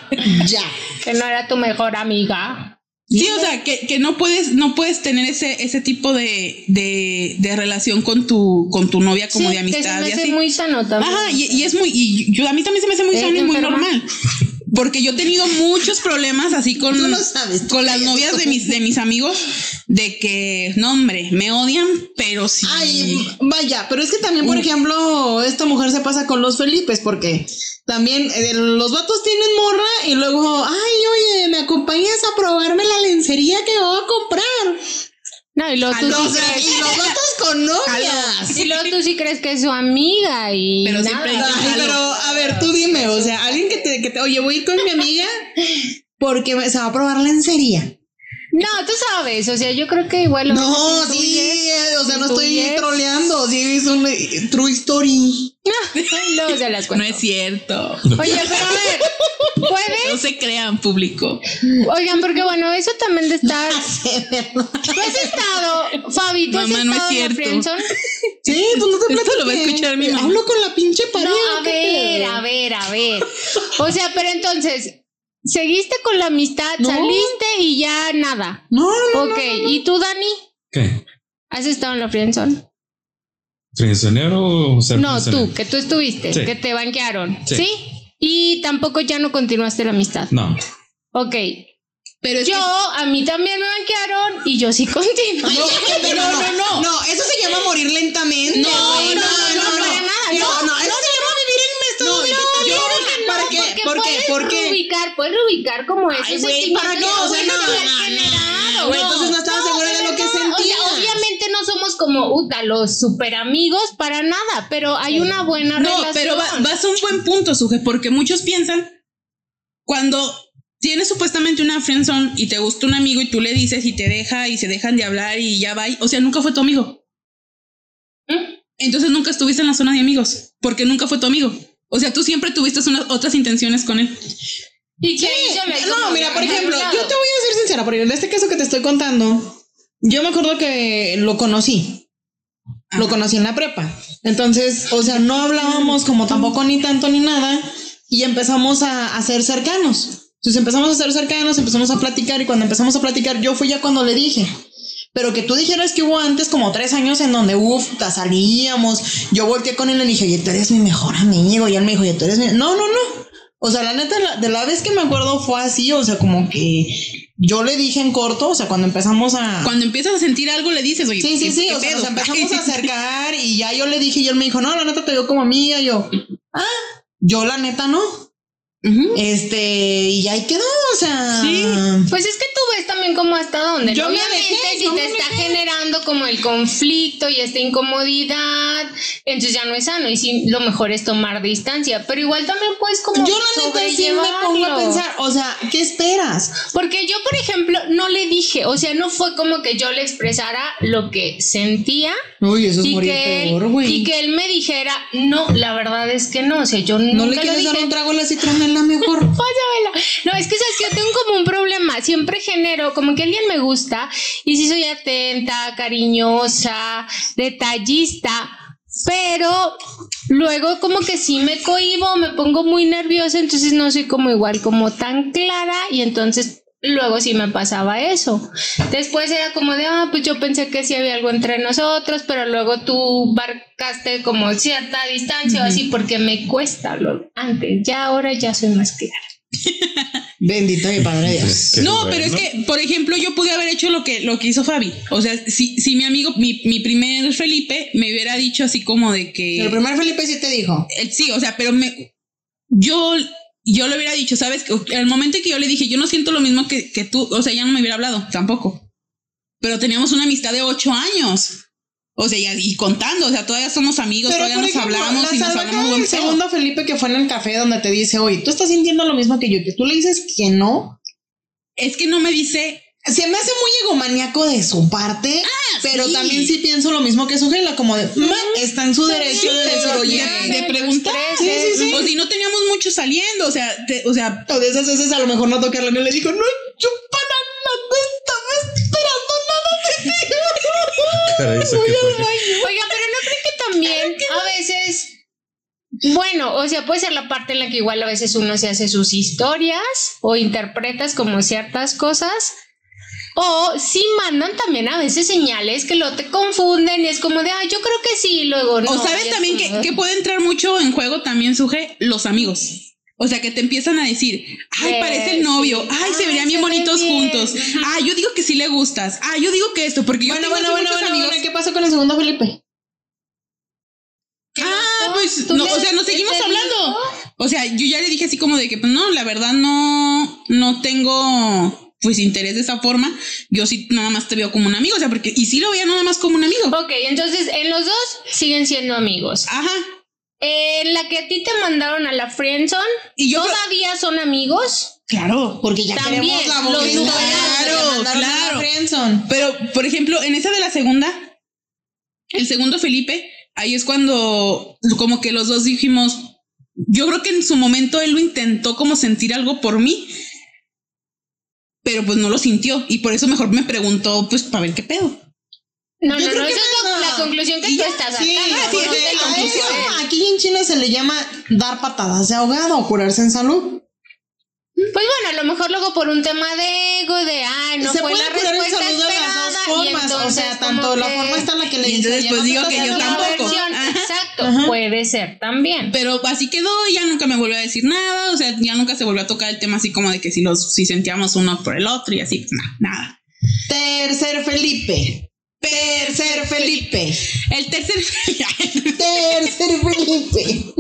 ya. que no era tu mejor amiga. Sí, o sea, que, que no puedes, no puedes tener ese, ese tipo de, de, de relación con tu, con tu novia como Sí, de que se amistad me y hace así. muy sano también. Ajá, y, y es muy, y yo a mí también se me hace muy ¿Eh, sano y muy normal. Porque yo he tenido muchos problemas así con, no sabes, con las novias de mis, de mis amigos, de que, no hombre, me odian, pero sí. Ay, vaya, pero es que también, por ejemplo, esta mujer se pasa con los Felipes porque también eh, los vatos tienen morra y luego, ay, oye, ¿me acompañas a probarme la lencería que voy a comprar? No, y luego tú Aló, sí crees- y los con novias. y luego tú sí crees que es su amiga y Pero nada. siempre- Ay, pero a ver, tú dime, o sea, alguien que te, que te, oye, voy a ir con mi amiga porque se va a probar lencería. No, tú sabes, o sea, yo creo que igual lo No, sí, o sea, no estoy intuyes- troleando, sí, es una eh, true story. Luego se las No es cierto. Oye, pero a ver, ¿puedes? No se crean público. Oigan, porque bueno, eso también de estar. Sí, ¿verdad? ¿Tú has estado, Fabi, tú has Mamá, no es estado en la cierto. Sí, pues no te Esto lo va a escuchar mi mamá. Hablo con la pinche pared. No, a ¿qué ver, a ver, a ver. O sea, pero entonces, seguiste con la amistad, No. saliste y ya nada. No, no, Ok, ¿y tú, Dani? ¿Qué? ¿Has estado en la friendzone? ¿Frienzonero o ser No, tú, que tú estuviste, Sí. que te banquearon. ¿Sí? Sí. Y tampoco ya no continuaste la amistad. No. Ok. Pero Yo, a mí también me banquearon y yo sí continuo. Ay, no, no, no, no, no, eso se llama morir lentamente. No, no, no, no, para nada, No, no. no, eso se llama vivir en estado de yo- yo, No, ¿Para qué? ¿Por qué? puedes ¿Por qué? Reubicar, puedes reubicar como esos Ay, güey, ¿para qué? O sea, no, no, no. Güey, entonces no estaba segura de lo que no, no somos como uta, los super amigos para nada, pero hay una buena No, relación. pero va- vas a un buen punto, Suje, porque muchos piensan cuando tienes supuestamente una friendzone y te gusta un amigo y tú le dices y te deja y se dejan de hablar y ya va, o sea, nunca fue tu amigo. ¿Mm? Entonces nunca estuviste en la zona de amigos, porque nunca fue tu amigo. O sea, tú siempre tuviste unas otras intenciones con él. ¿Y qué No, mira, por ejemplo, yo te voy a ser sincera, porque en este caso que te estoy contando, yo me acuerdo que lo conocí. Lo conocí en la prepa. Entonces, o sea, no hablábamos como tampoco ni tanto ni nada y empezamos a, a ser cercanos. Entonces empezamos a ser cercanos, empezamos a platicar y cuando empezamos a platicar, yo fui ya cuando le dije. Pero que tú dijeras que hubo antes como tres años en donde, uff, salíamos. Yo volteé con él y le dije, oye, tú eres mi mejor amigo. Y él me dijo, oye, tú eres mi... No, no, no. O sea, la neta, la- de la vez que me acuerdo fue así, o sea, como que yo le dije en corto, o sea, cuando empezamos a. Cuando empiezas a sentir algo, le dices, oye, Sí, sí, ¿qué- sí, o sea, nos empezamos a acercar y ya yo le dije y él me dijo, no, la neta te veo como amiga. Y yo, ah, yo la neta no. Este, y ahí quedó, o sea. Sí. Pues es que ves también como hasta dónde. Yo ¿no? me alejé, si yo te me está alejé. generando como el conflicto y esta incomodidad, entonces ya no es sano. Y sí, lo mejor es tomar distancia. Pero igual también puedes como Yo neta sí me pongo a pensar, o sea, ¿qué esperas? Porque yo, por ejemplo, no le dije, o sea, no fue como que yo le expresara lo que sentía Uy, eso es y morir que, peor, güey. y que él me dijera, no, la verdad es que no, o sea, yo No nunca le quieres dar un trago a la citronela mejor. Pásamela. No, es que sabes que yo tengo como un problema. Siempre genero como que alguien me gusta y sí soy atenta, cariñosa, detallista. Pero luego como que sí me cohibo, me pongo muy nerviosa, entonces no soy como igual como tan clara y entonces luego sí me pasaba eso. Después era como de, ah, pues yo pensé que sí había algo entre nosotros, pero luego tú marcaste como cierta distancia o así porque me cuesta lo antes. Ya ahora ya soy más clara. Bendito mi padre Dios. No, pero es que, por ejemplo, yo pude haber hecho lo que, lo que hizo Fabi. O sea, si, si mi amigo, mi, mi primer Felipe, me hubiera dicho así como de que. El primer Felipe sí te dijo. Eh, Sí, o sea, pero me, yo, yo le hubiera dicho, ¿sabes? Al momento en que yo le dije, yo no siento lo mismo que, que tú, o sea, ya no me hubiera hablado, tampoco. Pero teníamos una amistad de ocho años. O sea, y, y contando, o sea, todavía somos amigos, Pero todavía nos ejemplo, hablamos y nos hablamos del segundo Felipe que fue en el café donde te dice, oye, tú estás sintiendo lo mismo que yo, que tú le dices que no. Es que no me dice, Se me hace muy egomaníaco de su parte, pero Ah, sí. también sí pienso lo mismo que su Gela, como de, "Ma, está en su derecho de decir, pero oye, de, de preguntar. Sí, sí, sí. O si no teníamos mucho saliendo, o sea, te- o sea, o de esas veces a lo mejor no tocarla, no le dijo, no, yo para nada estaba esperando nada de ti. Oiga, pero no creo que también a veces. Bueno, o sea, puede ser la parte en la que igual a veces uno se hace sus historias o interpretas como ciertas cosas. O sí mandan también a veces señales que lo te confunden y es como de, ah, yo creo que sí, luego no. o sabes es también como, que, que puede entrar mucho en juego también, Suje, los amigos. O sea, que te empiezan a decir, ay, Eh, parece el novio, sí. ay, se Ay, verían bien bonitos bien. juntos, ah, yo digo que sí le gustas, ah, yo digo que esto, porque yo tengo bueno, bueno, amigos. bueno, ¿qué pasó con el segundo Felipe? Ah, pues, ¿Tú no, le- o sea, nos seguimos hablando. O sea, yo ya le dije así como de que, pues no, la verdad no, no tengo, pues, interés de esa forma. Yo sí nada más te veo como un amigo, o sea, porque, y sí lo veía nada más como un amigo. Ok, entonces en los dos siguen siendo amigos. Ajá. En la que a ti te mandaron a la Friendzone, Y yo creo- ¿todavía son amigos? Claro, porque ya También, queremos la la claro. friendzone. Pero, por ejemplo, en esa de la segunda, el segundo Felipe, ahí es cuando como que los dos dijimos, yo creo que en su momento él lo intentó como sentir algo por mí, pero pues no lo sintió y por eso mejor me preguntó, pues, para ver qué pedo. No, Yo no, creo no, que esa es lo- conclusión que Y tú ya, estás sí, eso aquí en China se le llama dar patadas de ahogado o curarse en salud. Pues bueno, a lo mejor luego por un tema de ego, de ay, no se fue puede la curar en respuesta salud de las esperada. dos formas. O sea, tanto la que forma está en la que le Y dice, entonces, "Oye, pues, digo que yo tampoco. versión, exacto, Ajá. puede ser también. Pero así quedó y ya nunca me volvió a decir nada, o sea, ya nunca se volvió a tocar el tema así como de que si los si sentíamos uno por el otro y así, pues nada, nada. Tercer Felipe. Tercer Felipe. El tercer Tercer Felipe.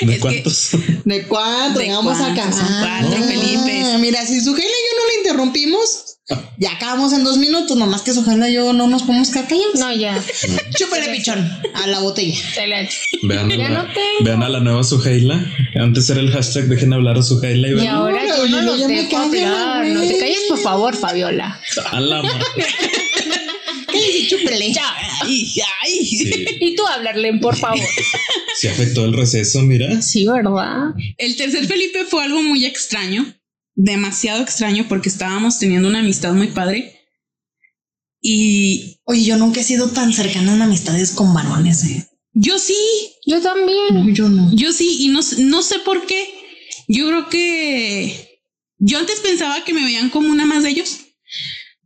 ¿De Es que- cuántos? ¿De cuánto? ¿De Vamos cuántos? acá. Son cuatro Felipes. Mira, si Sujela y yo no le interrumpimos, ya acabamos en dos minutos. Nomás que Sujela y yo no nos podemos quedar callados. No, ya, Chúpale pichón a la botella. excelente. Vean a, Ya la, no tengo. vean a la nueva Suheila. Antes era el hashtag dejen hablar a Suheila y Y vean ahora yo no no, los dejo callan, hablar. No te calles, por favor, Fabiola. a la chúpele. Ya. Ay, ay. Sí, Y tú hablarle, por favor. sí afectó el receso, mira. Sí, ¿verdad? El tercer Felipe fue algo muy extraño, demasiado extraño porque estábamos teniendo una amistad muy padre. Y Oye, yo nunca he sido tan cercana en amistades con varones. eh. yo sí, Yo también. No, yo no. yo sí, y no, no sé por qué. Yo creo que yo antes pensaba que me veían como una más de ellos,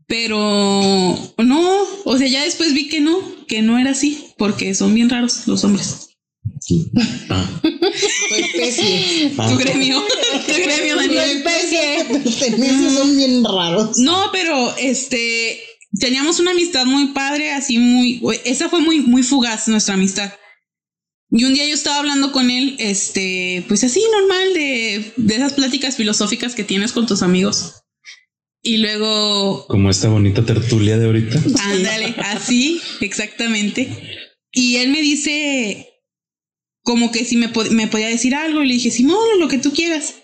pero no, o sea, ya después vi que no, que no era así, porque son bien raros los hombres. Ah, Tu especie. ah. Tu gremio, tu gremio, Daniel. especie perteneces son bien raros. No, pero este teníamos una amistad muy padre, así muy, esa fue muy, muy fugaz nuestra amistad. Y un día yo estaba hablando con él, este, pues así normal de, de esas pláticas filosóficas que tienes con tus amigos. Y luego, Como esta bonita tertulia de ahorita. ándale, así, exactamente. Y él me dice como que si me, pod- me podía decir algo. Y le dije, Simón, lo que tú quieras.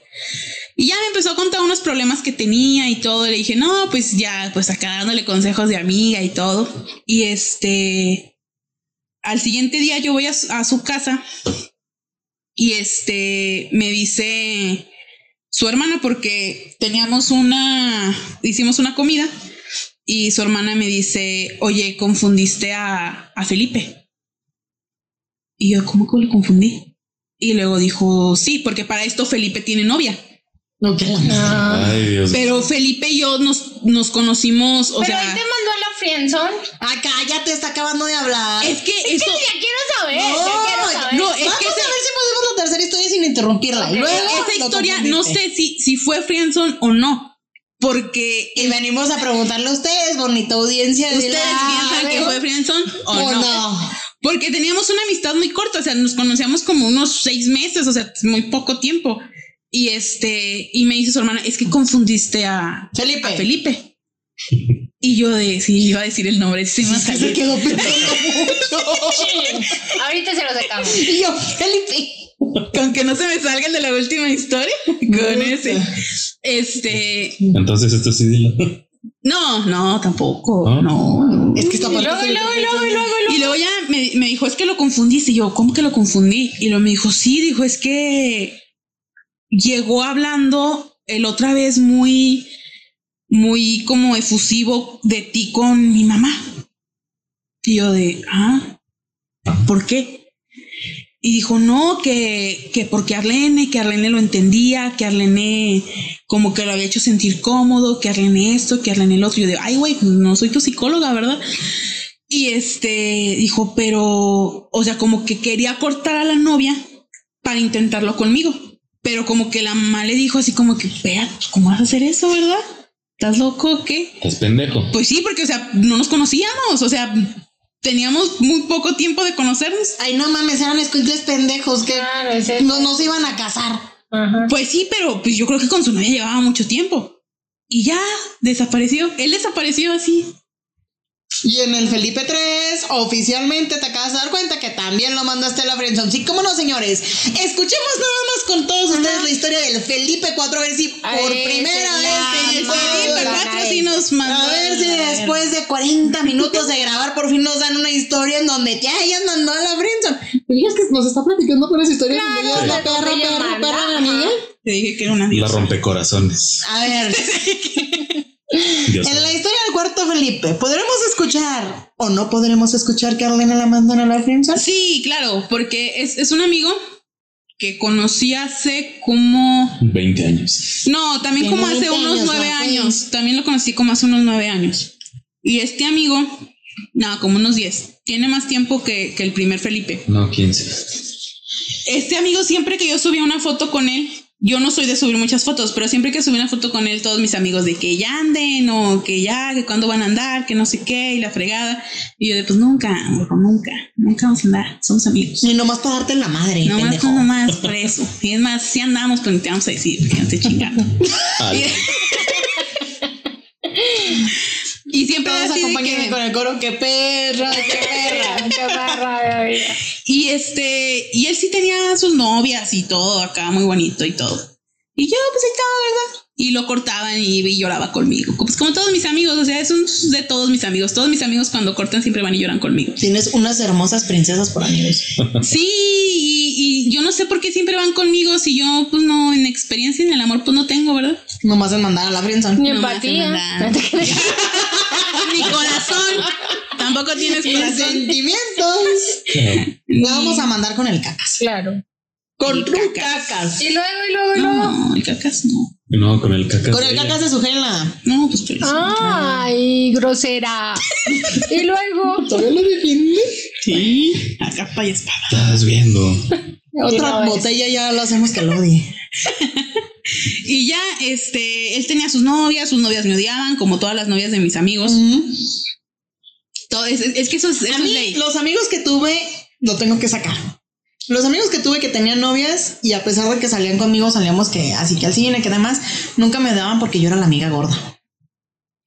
Y ya me empezó a contar unos problemas que tenía y todo. Le dije, no, pues ya, pues acá dándole consejos de amiga y todo. Y este, al siguiente día yo voy a, su- a su casa y este, me dice su hermana porque teníamos una, hicimos una comida y su hermana me dice, oye, confundiste a, a Felipe. Y yo, ¿cómo que lo confundí? Y luego dijo, sí, porque para esto Felipe tiene novia. No, que la- Ay, Dios. Pero Felipe y yo nos, nos conocimos, o Pero sea, ahí te mandó friendzone. Ah, cállate, está acabando de hablar. es que eso, Ya quiero saber, No, ya quiero saber. no, es Vamos que a ese- ver si podemos la tercera historia sin interrumpirla. Luego esa historia no sé si, si fue Friendzone o no, porque Y venimos a preguntarle a ustedes, bonita audiencia. de ustedes la- piensan que fue Friendzone o, o no. no. Porque teníamos una amistad muy corta, o sea, nos conocíamos como unos seis meses, o sea, muy poco tiempo. Y este, y me dice su hermana, es que confundiste a Felipe. a Felipe. Y yo de, sí, iba a decir el nombre, sí, me se quedó pensando mucho. Ahorita se lo sacamos. Y yo, Felipe. Con que no se me salga el de la última historia, con ese. Este, Entonces esto sí dilo. no, no, tampoco, ¿Ah? no. Es que está luego. Y luego ya me, me dijo, es que lo confundiste. Y yo, ¿cómo que lo confundí? Y luego me dijo, sí, dijo, es que llegó hablando el otra vez muy, muy como efusivo de ti con mi mamá. Y yo de, ah, ¿por qué? Y dijo, no, que, que porque Arlene, que Arlene lo entendía, que Arlene como que lo había hecho sentir cómodo, que Arlene esto, que Arlene el otro. Y yo de, ay, güey, pues no soy tu psicóloga, ¿verdad? Y este dijo, pero, o sea, como que quería cortar a la novia para intentarlo conmigo. Pero como que la mamá le dijo así como que, vea, ¿cómo vas a hacer eso, verdad? ¿Estás loco o qué? Estás pendejo. Pues sí, porque, o sea, no nos conocíamos, o sea, teníamos muy poco tiempo de conocernos. Ay, no mames, eran escuincles pendejos que Claro, es no, no se iban a casar. Ajá. Pues sí, pero pues yo creo que con su novia llevaba mucho tiempo. Y ya desapareció. Él desapareció así. Y en el Felipe 3, oficialmente te acabas de dar cuenta que también lo mandaste a la friendzone. Sí, cómo no, señores. Escuchemos nada más con todos ustedes la historia del Felipe 4, a ver si por Ay, primera vez ya, en el Felipe la 4 Cuatro sí nos mandó. A ver si después de 40 minutos de grabar por fin nos dan una historia en donde te hayan mandado a la friendzone. ¿Te que nos está platicando por esa historia? Claro, donde ella es la perra, ella perra, perra, amiga. Te dije que era una La diosa. rompecorazones. A ver, Dios en la historia del cuarto Felipe, ¿podremos escuchar o no podremos escuchar que Arlena la mandan a la friendzone? Sí, claro, porque es, es un amigo que conocí hace como. 20 años. No, también como hace 20 unos años, nueve ¿no? años. También lo conocí como hace unos nueve años. Y este amigo, no, como unos diez. Tiene más tiempo que, que el primer Felipe. No, 15. Este amigo, siempre que yo subía una foto con él, yo no soy de subir muchas fotos, pero siempre que subí una foto con él, todos mis amigos de que ya anden o que ya, que cuándo van a andar, que no sé qué, y la fregada. Y yo de pues nunca, nunca, nunca vamos a andar, somos amigos. Y nomás para darte en la madre, No más, pendejo. no más por eso. Y es más, si andamos, pues te vamos a decir, que no te chingando. Y siempre acompáñenme que- con el coro, qué perra, qué perra. Qué vida. Y este, y él sí tenía sus novias y todo acá, muy bonito y todo. Y yo, pues ahí estaba, ¿verdad? Y lo cortaban y, y lloraba conmigo. Pues como todos mis amigos, o sea, es un de todos mis amigos. Todos mis amigos cuando cortan siempre van y lloran conmigo. Tienes unas hermosas princesas por amigos. Sí, y, y yo no sé por qué siempre van conmigo si yo, pues no, en experiencia en el amor, pues no tengo, ¿verdad? Nomás en mandar a la friendzone. Ni No empatía. Ni corazón. Tampoco tienes Y corazón. sentimientos. La vamos a mandar con el cacas. Claro. Con El cacas. cacas. Y luego, y luego, y luego. No, el cacas no. No, con el caca. Con el cacas de su gela. No, pues pero Ay, grosera. y luego. ¿Todavía lo defiende? Sí, a capa y espada. Estás viendo. Otra no es. botella ya lo hacemos que lo odie. Y ya, este, él tenía sus novias, sus novias me odiaban, como todas las novias de mis amigos. Todo, es, es que eso es, eso A es mí, ley. los amigos que tuve, lo tengo que sacar. Los amigos que tuve que tenían novias y a pesar de que salían conmigo, salíamos que así que al cine, que demás, nunca me odiaban porque yo era la amiga gorda.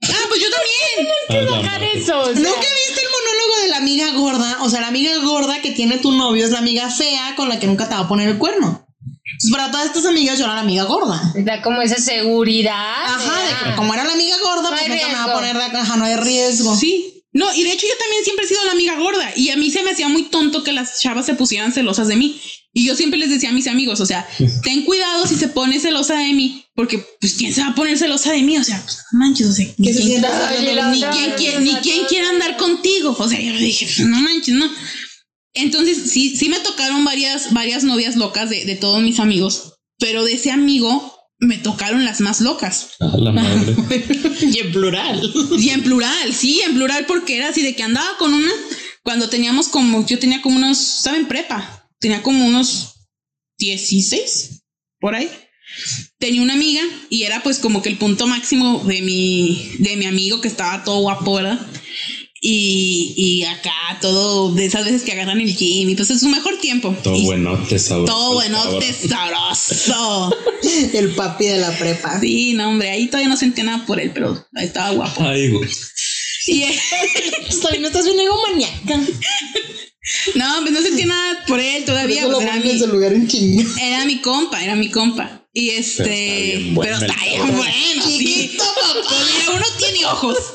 Ah, pues yo también. Bajar eso. o sea, ¿Nunca viste el monólogo de la amiga gorda? O sea, la amiga gorda que tiene tu novio es la amiga fea con la que nunca te va a poner el cuerno. Entonces, para todas estas amigas, yo era la amiga gorda. Da como esa seguridad. Ajá, de que como era la amiga gorda, No pues nunca me va a poner de caja, no hay riesgo. Sí. No, y de hecho yo también siempre he sido la amiga gorda y a mí se me hacía muy tonto que las chavas se pusieran celosas de mí. Y yo siempre les decía a mis amigos, o sea, ten cuidado si se pone celosa de mí, porque pues quién se va a poner celosa de mí, o sea, pues no manches, o sea, Que se ¿quién- sienta Oye, la ni quién quiere, ni quién quiere andar contigo. O sea, yo le dije, pues, no manches, no. Entonces, sí, sí me tocaron varias, varias novias locas de, de todos mis amigos, pero de ese amigo me tocaron las más locas. A la madre. y en plural. Y en plural, sí, en plural, porque era así de que andaba con una, cuando teníamos como, yo tenía como unos, ¿saben? Prepa, tenía como unos 16, por ahí. Tenía una amiga y era pues como que el punto máximo de mi, de mi amigo que estaba todo guapo, ¿verdad? Y, y acá todo de esas veces que agarran el gym y pues es su mejor tiempo. Todo Y buenote, sabroso. Todo buenote, sabroso. El papi de la prepa. Sí, no, hombre, ahí todavía no sentía nada por él, pero ahí estaba guapo. Ay, güey. Y, eh, Estoy, no estás bien egomaniaca. no, pues no sentía nada por él todavía. Lugar en chinga. era mi compa, era mi compa. Y este, bien bueno pero está bien cabrón. bueno, sí. Chiquito, papá. Pues mira, uno tiene ojos.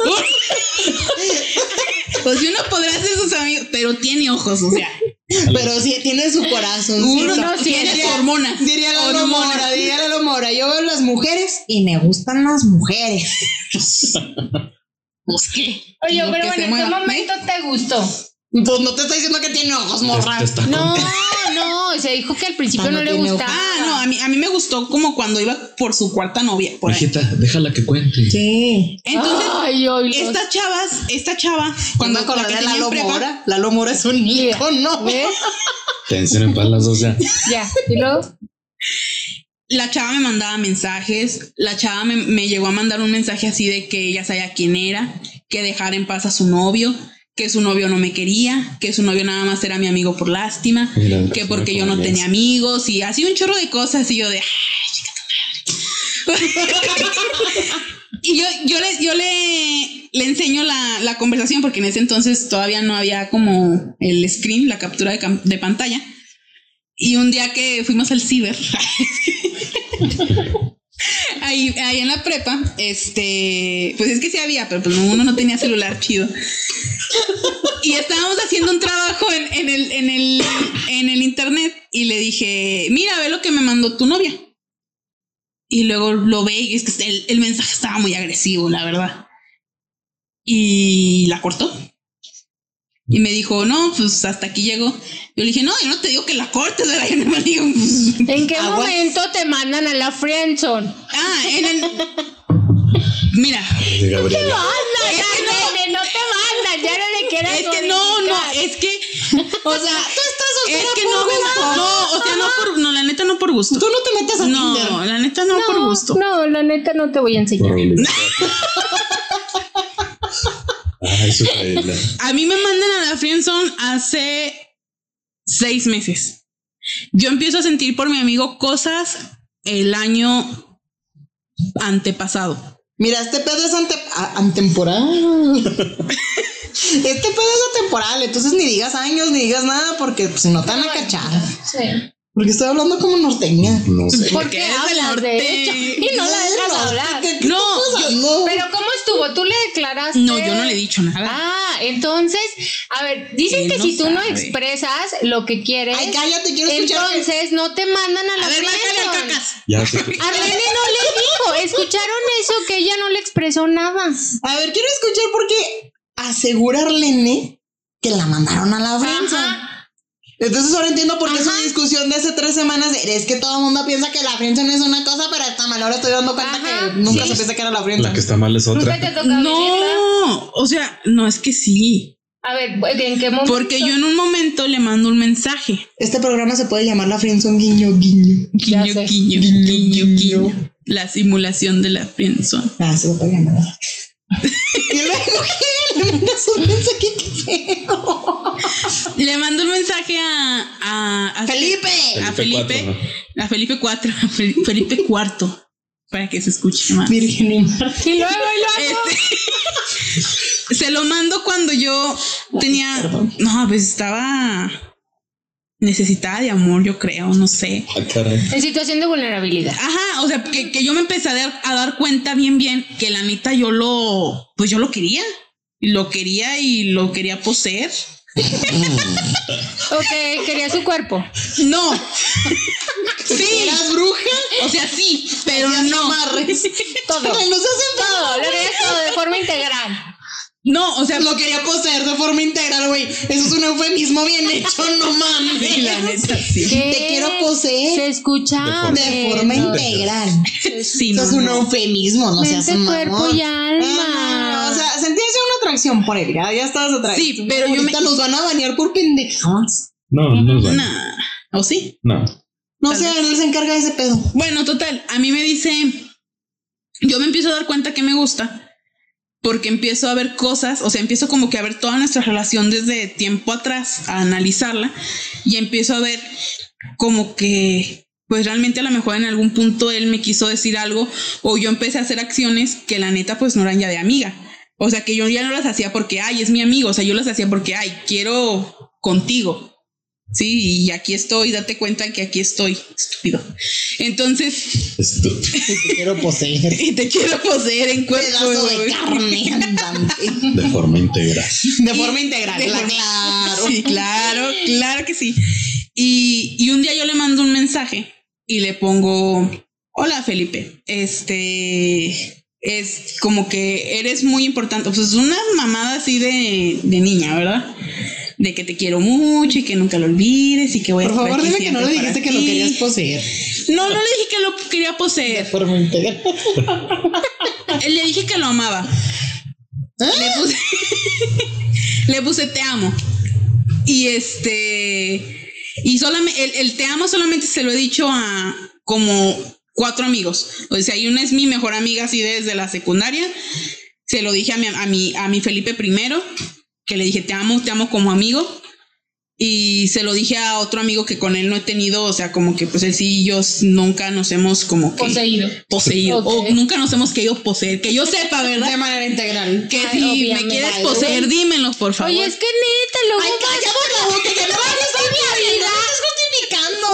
Pues si uno podrá ser sus amigos, pero tiene ojos, o sea, Pero sí, tiene su corazón. uno no no tiene diría- hormonas. Diría la Hormonas. Mora, diría la Mora. Yo veo las mujeres y me gustan las mujeres. Pues qué. Oye, Lo pero bueno, ¿en qué mueva. momento te gustó? Pues no te está diciendo que tiene ojos, morra. Te está No. no, se dijo que al principio no no le tiene gustaba. Ah, no, a mí, a mí me gustó como cuando iba por su cuarta novia. Por ahí. Hijita, déjala que cuente. Sí. Entonces, Ay, estas chavas, esta chava, Cuando la acordé que de tenía en Lalo prepa, Mora. Lalo Mora es un Mira, ícono. ¿ves? Tensen en paz las dos ya. Ya, y luego. la chava me mandaba mensajes, la chava me, me llegó a mandar un mensaje así de que ella sabía quién era, que dejara en paz a su novio, que su novio no me quería, que su novio nada más era mi amigo por lástima, Mira, que porque yo no tenía amigos y así un chorro de cosas y yo de "Ay, chica tu madre". y yo, yo le, yo le, le enseño la, la conversación porque en ese entonces todavía no había como el screen, la captura de, de pantalla. Y un día que fuimos al ciber, ahí, ahí en la prepa, este, pues es que sí había, pero pues uno no tenía celular chido. Y estábamos haciendo un trabajo en, en el, en, el, en el internet y le dije, mira, ve lo que me mandó tu novia. Y luego lo ve y es que el, el mensaje estaba muy agresivo, la verdad. Y la cortó. Y me dijo, no, pues hasta aquí llegó. Yo le dije, no, yo no te digo que la cortes, ¿verdad? Yo no me digo, pues, ¿En qué Aguas. momento te mandan a la friendzone? ah, en el... Mira, Gabriela. Anda, Es ya, que no. nene, no te mandan, ya no le quieras es que no, no, es que, o sea, Tú estás es que por no gusto. no, o sea, no por, no, la neta no por gusto. Tú no te metes a No, Tinder. la neta no, por gusto. No, la neta no te voy a enseñar. Ay, su. A mí me mandan a la friendzone hace seis meses. Yo empiezo a sentir por mi amigo cosas el año antepasado. Mira, este pedo es ante, a- antemporal. este pedo es atemporal, entonces ni digas años, ni digas nada, porque pues, si no te van a cachar. Sí. Porque estoy hablando como norteña. No sé. ¿Por Porque qué eres del hablas de norte. hecho? Y no la dejas hablar. ¿Qué- qué No, yo-? Pero ¿cómo estuvo? ¿Tú le declaraste? No, yo no le he dicho nada. Ah, entonces, a ver, dicen Él que no si tú no expresas lo que quieres, Ay, cállate, quiero escuchar. entonces no te mandan a la A cacas. Ya sé. Arlene no le dijo, ¿escucharon eso? Que ella no le expresó nada. A ver, quiero escuchar porque asegurar Lene que la mandaron a la friendzone. Entonces ahora entiendo por qué Ajá. su discusión de hace tres semanas de, es que todo el mundo piensa que la friendzone es una cosa, pero está mal. Ahora estoy dando cuenta Ajá, que nunca sí. supiste que era la La friendzone. que está mal es otra. No, o sea, no es que sí. A ver, ¿en qué momento? Porque yo en un momento le mando un mensaje. Este programa se puede llamar la Friendzone guiño guiño. Guiño, guiño, Guiño, guiño, guiño. guiño. La simulación de la friendzone. Ah, se lo puede llamar. y luego le mandas un mensaje que feo. Le mando un mensaje a, a, a Felipe. a Felipe a Felipe 4, a Fel- Felipe cuarto, para que se escuche más. Virgen y luego, y luego. Este, se lo mando cuando yo tenía, no, pues estaba necesitada de amor, yo creo, no sé. Ah. En situación de vulnerabilidad. Ajá, o sea, que, que yo me empecé a dar, a dar cuenta bien, bien, que la neta yo lo, pues yo lo quería. Y Lo quería y lo quería poseer. Ok, quería su cuerpo. No. sí. ¿Eras bruja? O sea, sí, pero no. amarres. Todo. Ay, no seas Todo, lo enfermo. quería todo de forma integral. No, o sea, Lo quería poseer de forma integral, güey. Eso es un eufemismo bien hecho, no mames. sí, la neta, sí. ¿Qué? Te quiero poseer Se escucha. de forma integral. Sí, Eso no, es un no. eufemismo, no seas un cuerpo mamón. y alma. Ah, o sea, sentías una atracción por él, ya, ya estabas atraído. Sí, pero yo Ahorita me- nos van a banear por pendejadas. No, no es bueno. Nah. ¿O sí? No. No sé, él se encarga de ese pedo. Bueno, total, a mí me dice, yo me empiezo a dar cuenta que me gusta porque empiezo a ver cosas, o sea, empiezo como que a ver toda nuestra relación desde tiempo atrás, a analizarla y empiezo a ver como que pues realmente a lo mejor en algún punto él me quiso decir algo o yo empecé a hacer acciones que la neta pues no eran ya de amiga. O sea, que yo ya no las hacía porque, ay, es mi amigo, o sea, yo las hacía porque, ay, quiero contigo. Sí, y aquí estoy, date cuenta que aquí estoy, estúpido. Entonces, Esto. Te quiero poseer. y te quiero poseer en cuerpo. Pedazo de carne andante. De forma integral. De forma integral, De forma- claro. Sí, claro, claro que sí. Y, y un día yo le mando un mensaje y le pongo, hola Felipe, este es como que eres muy importante, pues es una mamada así de, de niña, ¿verdad? De que te quiero mucho y que nunca lo olvides y que voy a Por estar favor, aquí dime que no le dijiste que lo ti". querías poseer. No, no le dije que lo quería De poseer. forma integral. Le dije que lo amaba. Le puse, le puse te amo. Y este. Y solamente. El, el te amo solamente se lo he dicho a como cuatro amigos. O sea, y una es mi mejor amiga así desde la secundaria. Se lo dije a mi, a mi, a mi Felipe primero. Que le dije te amo, te amo como amigo. Y se lo dije a otro amigo que con él no he tenido, o sea, como que pues él sí y yo nunca nos hemos como que Poseído. poseído. Ok. O nunca nos hemos querido poseer. Que yo sepa, ¿verdad? De manera integral. Que Ay, si me quieres poseer, dímelo, por favor. Oye, es que neta, luego. Ay, cállate la boca, que no estás justificando.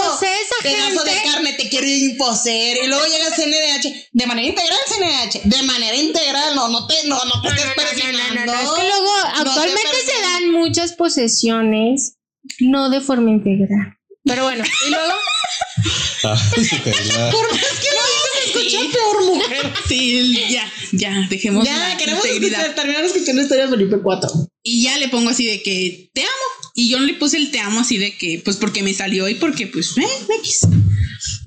No sé, esa Pedazo de carne, te quiero imposer. Y luego llega CNDH. De manera integral, CNDH. De manera integral, no, no te, no, no te estés no, no, no, no, persinando. no, Es que luego actualmente se dan muchas posesiones no de forma integral. Pero bueno, y luego. Por más que escucha peor, mujer. Sí, ya, ya, dejemos Ya, la queremos integridad. escuchar, terminar escuchando la historia de Felipe 4. Y ya le pongo así de que te amo. Y yo no le puse el te amo así de que, pues porque me salió y porque, pues, eh, X.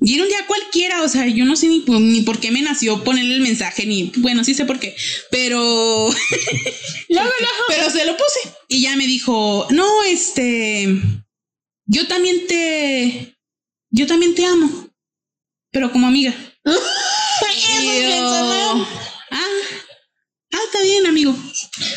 Y era un día cualquiera, o sea, yo no sé ni, por- ni por qué me nació ponerle el mensaje, ni, bueno, sí sé por qué, pero, Luego, luego. pero se lo puse. Y ya me dijo, no, este, yo también te, yo también te amo, pero como amiga. Yo, ah, ah, está bien, amigo.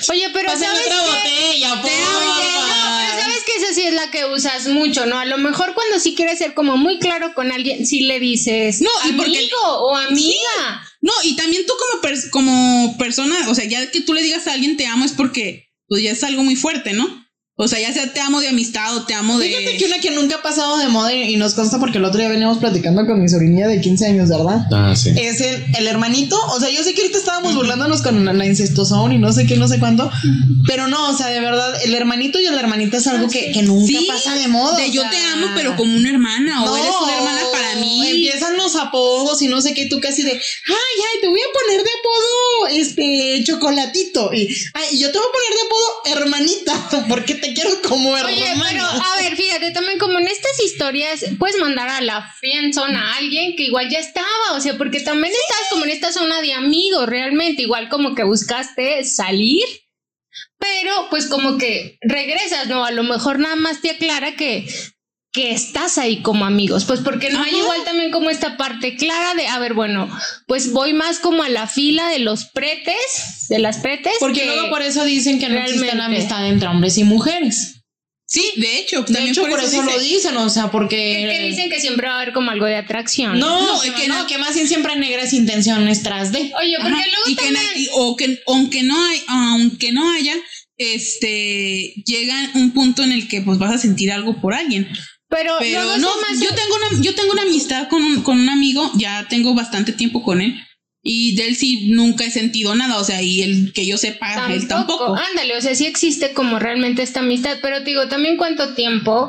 Oye, pero Pásame ¿sabes otra qué? botella, por Oye, no, pero sabes que esa sí es la que usas mucho, ¿no? A lo mejor cuando sí quieres ser como muy claro con alguien, sí le dices No, y amigo porque- o amiga. No, y también tú como, pers- como persona, o sea, ya que tú le digas a alguien te amo es porque pues ya es algo muy fuerte, ¿no? O sea, ya sea te amo de amistad o te amo de... Fíjate que una que nunca ha pasado de moda y nos consta porque el otro día veníamos platicando con mi sobrinilla de 15 años, ¿verdad? Ah, sí. Es el, el hermanito, o sea, yo sé que ahorita estábamos burlándonos con la, incestosón y no sé qué, no sé cuánto, pero no, o sea, de verdad, el hermanito y la hermanita es algo que, que nunca Sí, pasa de moda. de o yo sea, te amo, pero como una hermana, o no, eres una hermana para mí. Empiezan los apodos y no sé qué, y tú casi de, ay, ay, te voy a poner de apodo, este, chocolatito. Y, ay, y yo te voy a poner de apodo hermanita, porque te quiero como hermana. Oye, pero a ver, fíjate, también como en estas historias puedes mandar a la friendzone a alguien que igual ya estaba, o sea, porque también estás como en esta zona de amigos, realmente, igual como que buscaste salir, pero pues como que regresas, ¿no? A lo mejor nada más te aclara que que estás ahí como amigos, pues porque no hay igual también como esta parte clara de, a ver, bueno, pues voy más como a la fila de los pretes, de las pretes. Porque que- luego por eso dicen que no existe la amistad entre hombres y mujeres. Sí, de hecho, De también hecho, por, eso, dice- lo dicen, o sea, que, porque... que dicen que siempre va a haber como algo de atracción. No, No, que, es que no, no. que más bien siempre hay negras intenciones tras de. Oye, porque Ajá, luego y que, también... na- y- o que aunque no hay, aunque no haya, este llega un punto en el que pues vas a sentir algo por alguien. Pero no, hace- yo tengo una, yo tengo una amistad con un, con un amigo, ya tengo bastante tiempo con él. Y de él sí nunca he sentido nada, o sea, y el que yo sepa, él tampoco. Ándale, o sea, sí existe como realmente esta amistad, pero te digo, también cuánto tiempo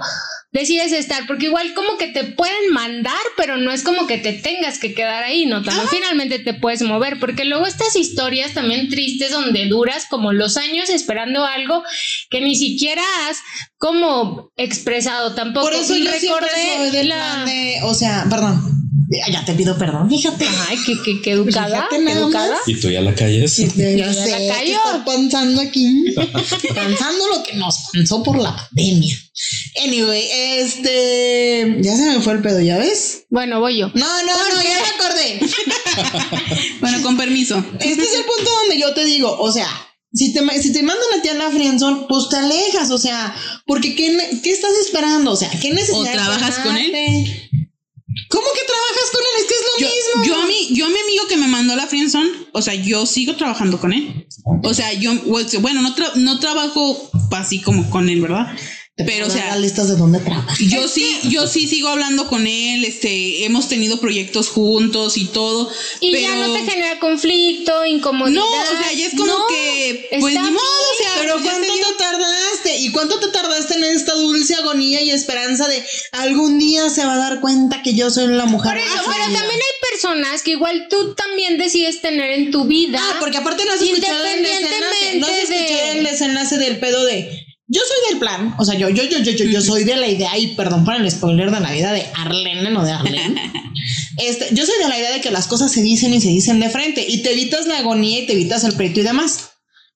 decides estar, porque igual como que te pueden mandar, pero no es como que te tengas que quedar ahí, ¿no? También finalmente te puedes mover, porque luego estas historias también tristes donde duras como los años esperando algo que ni siquiera has como expresado tampoco. Por eso Y yo siempre soy del la... plan de... O sea, perdón. Ya- te pido perdón, fíjate. Ay, qué, qué, qué educada, Fíjate qué nada educada. más. Y tú ya la calles. Ya Ya sé, la ¿qué cayó. está pensando aquí? pensando lo que nos pasó por la pandemia. Anyway, este... Ya se me fue el pedo, ¿ya ves? Bueno, voy yo. No, no, no, ya me acordé. Bueno, con permiso. Este es el punto donde yo te digo, o sea, si te, si te mandan a ti a la friendzone, pues te alejas, o sea, porque ¿qué, qué estás esperando? O sea, ¿qué necesidad? ¿O trabajas con él? ¿Cómo que trabajas con él? Es que es lo Yo, mismo. yo a mí, yo a mi amigo que me mandó la friendzone, o sea, yo sigo trabajando con él. O sea, yo, bueno, no, tra- no trabajo así como con él, ¿verdad? Te Pero, o sea, las listas de dónde trabajas. yo sí, yo sí sigo hablando con él, este, hemos tenido proyectos juntos y todo. Y pero ya no te genera conflicto, incomodidad. No, o sea, ya es como No, que, pues está ni modo, o sea, Pero ¿cuánto te tardaste? ¿Y cuánto te tardaste en esta dulce agonía y esperanza de algún día se va a dar cuenta que yo soy la mujer? Por eso, pero también hay personas que igual tú también decides tener en tu vida. Ah, porque aparte no has escuchado el desenlace. No has escuchado de- el desenlace del pedo de. Yo soy del plan, o sea, yo, yo, yo, yo, yo, yo soy de la idea, y perdón por el spoiler de la vida de Arlene, no de Arlene. Este, yo soy de la idea de que las cosas se dicen y se dicen de frente, y te evitas la agonía y te evitas el pleito y demás.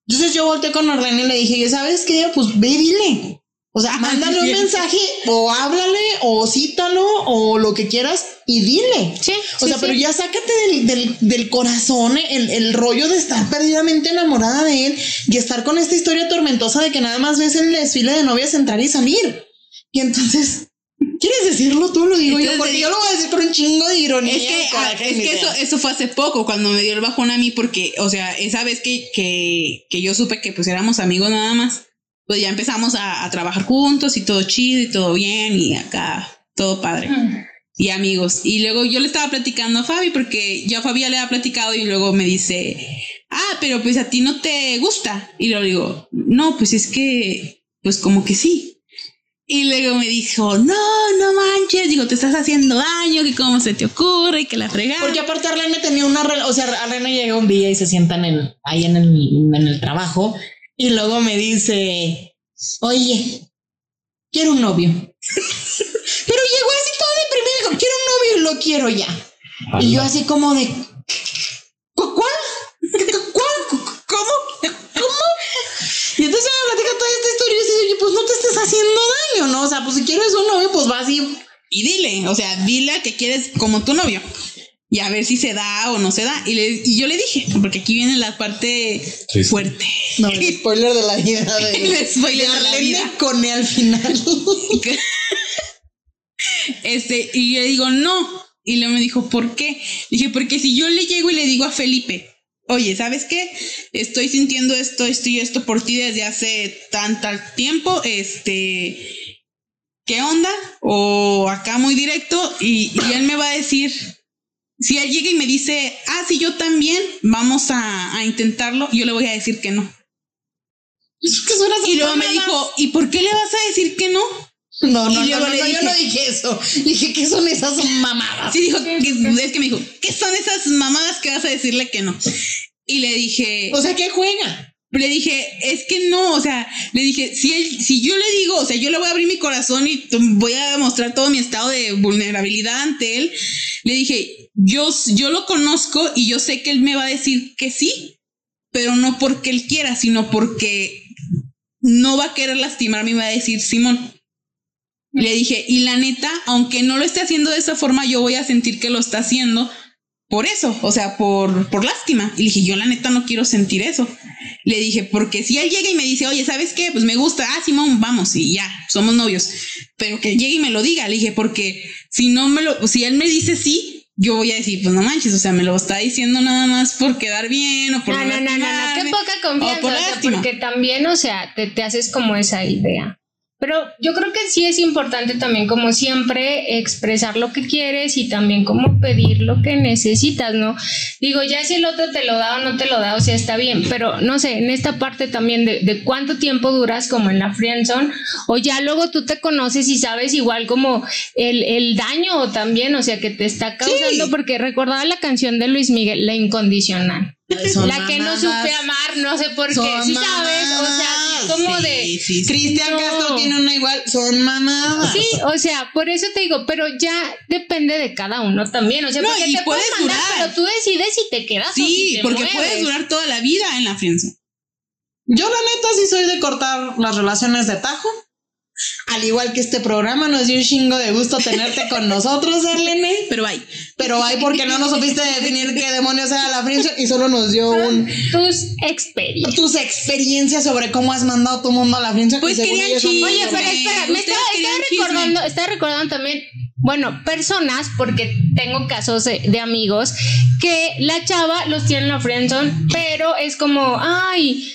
Entonces yo volteé con Arlene y le dije, "Oye, ¿sabes qué? Pues ve y dile. O sea, mándale un mensaje, o háblale, o cítalo, o lo que quieras, y dile. Sí, O sí, sea, pero ya sácate del, del, del corazón el, el rollo de estar perdidamente enamorada de él y estar con esta historia tormentosa de que nada más ves el desfile de novias entrar y salir. Y entonces, ¿quieres decirlo tú? Lo digo yo, porque yo lo voy a decir con un chingo de ironía. Es que, ah, es que eso, eso fue hace poco, cuando me dio el bajón a mí, porque, o sea, esa vez que, que, que yo supe que pues éramos amigos nada más, pues ya empezamos a, a trabajar juntos y todo chido y todo bien y acá todo padre. Mm. Y amigos. Y luego yo le estaba platicando a Fabi, porque yo a Fabi ya le había platicado y luego me dice, ah, pero pues a ti no te gusta. Y luego digo, no, pues es que, pues como que sí. Y luego me dijo, no, no manches, digo, te estás haciendo daño, que cómo se te ocurre, y que la fregada. Porque aparte Arlene tenía una o sea, Arlene llega un día y se sienta en ahí en el, en el trabajo y luego me dice, oye, quiero un novio. Pero llegó así todo deprimido y dijo, quiero un novio y lo quiero ya. Y yo así como de, ¿cu- ¿cuál? ¿Cuál? ¿Cómo? ¿Cómo? Y entonces me platica toda esta historia y yo así, oye, pues no te estés haciendo daño, ¿no? O sea, pues si quieres un novio, pues vas y Y dile, o sea, dile a que quieres como tu novio. Y a ver si se da o no se da. Y, le- y yo le dije, porque aquí viene la parte Triste. fuerte. No, el spoiler de la vida de, El spoiler de de la vida. con al final. Este, y yo le digo, no. Y luego me dijo, ¿por qué? Dije, porque si yo le llego y le digo a Felipe, oye, ¿sabes qué? Estoy sintiendo esto, esto y esto por ti desde hace tan tal tiempo. Este, ¿qué onda? O acá muy directo. Y, y él me va a decir, si él llega y me dice, ah, sí, yo también, vamos a, a intentarlo, yo le voy a decir que no. Y luego me dijo, ¿y por qué le vas a decir que no? No, no, y no, luego no, le no, yo dije- no dije eso. Dije que son esas mamadas. Sí, dijo, que, es que me dijo, ¿qué son esas mamadas que vas a decirle que no? Y le dije, O sea, que juega. le dije, es que no, o sea, le dije, si él, si yo le digo, o sea, yo le voy a abrir mi corazón y voy a mostrar todo mi estado de vulnerabilidad ante él, le dije, yo, yo lo conozco y yo sé que él me va a decir que sí, pero no porque él quiera, sino porque no va a querer lastimarme y me va a decir, Simón. Le dije, y la neta, aunque no lo esté haciendo de esa forma, yo voy a sentir que lo está haciendo por eso, o sea, por, por lástima. Y le dije, yo la neta no quiero sentir eso. Le dije, porque si él llega y me dice, oye, ¿sabes qué? Pues me gusta, ah, Simón, vamos, y ya, somos novios. Pero que llegue y me lo diga. Le dije, porque si no me lo, si él me dice sí, yo voy a decir, pues no manches, o sea, me lo está diciendo nada más por quedar bien o por no, no, no, no, no, qué poca confianza, por o sea, lástima. porque también, o sea, te, te haces como esa idea. Pero yo creo que sí es importante también, como siempre, expresar lo que quieres y también como pedir lo que necesitas, ¿no? Digo, ya si el otro te lo da o no te lo da, o sea, está bien, pero no sé, en esta parte también de, de cuánto tiempo duras como en la friendzone, o ya luego tú te conoces y sabes igual como el, el daño también, o sea, que te está causando, Sí. porque recordaba la canción de Luis Miguel, La Incondicional. Son la que no supe amar, no sé por qué. Sí sabes, o sea, como Sí, de. sí, sí. Cristian No. Castro tiene una igual, son mamadas. Sí, o sea, por eso te digo, pero ya depende de cada uno también. O sea, No, porque te puedes mandar, durar. pero tú decides si te quedas o si Sí, te porque mueves. puedes durar toda la vida en la friendzone. Yo la neta sí soy de cortar las relaciones de tajo. Al igual que este programa, nos dio un chingo de gusto tenerte con nosotros, Arlene. Pero hay. Pero hay porque no nos supiste definir qué demonios era la friendzone y solo nos dio un Tus experiencias. tus experiencias sobre cómo has mandado a tu mundo a la friendzone. Pues querían chisme. Oye, pero espera, me estaba, recordando, estaba recordando también, bueno, personas, porque tengo casos de, de amigos, que la chava los tiene en la friendzone, pero es como, ay,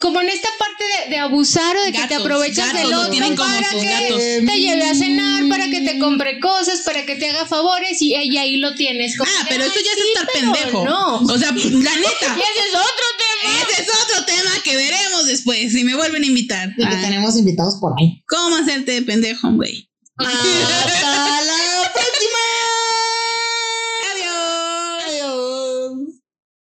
como en esta parte de, de abusar o de que te aprovechas gatos, del lo otro para sus que gatos. te lleve a cenar, para que te compre cosas, para que te haga favores y, y ahí lo tienes. como Ah, que, pero esto ay, ya sí, es estar pendejo. No. O sea, la neta. Y ese es otro tema. Ese es otro tema que veremos después si me vuelven a invitar. Y que Ah, tenemos invitados por ahí. ¿Cómo hacerte de pendejo, güey? Hasta la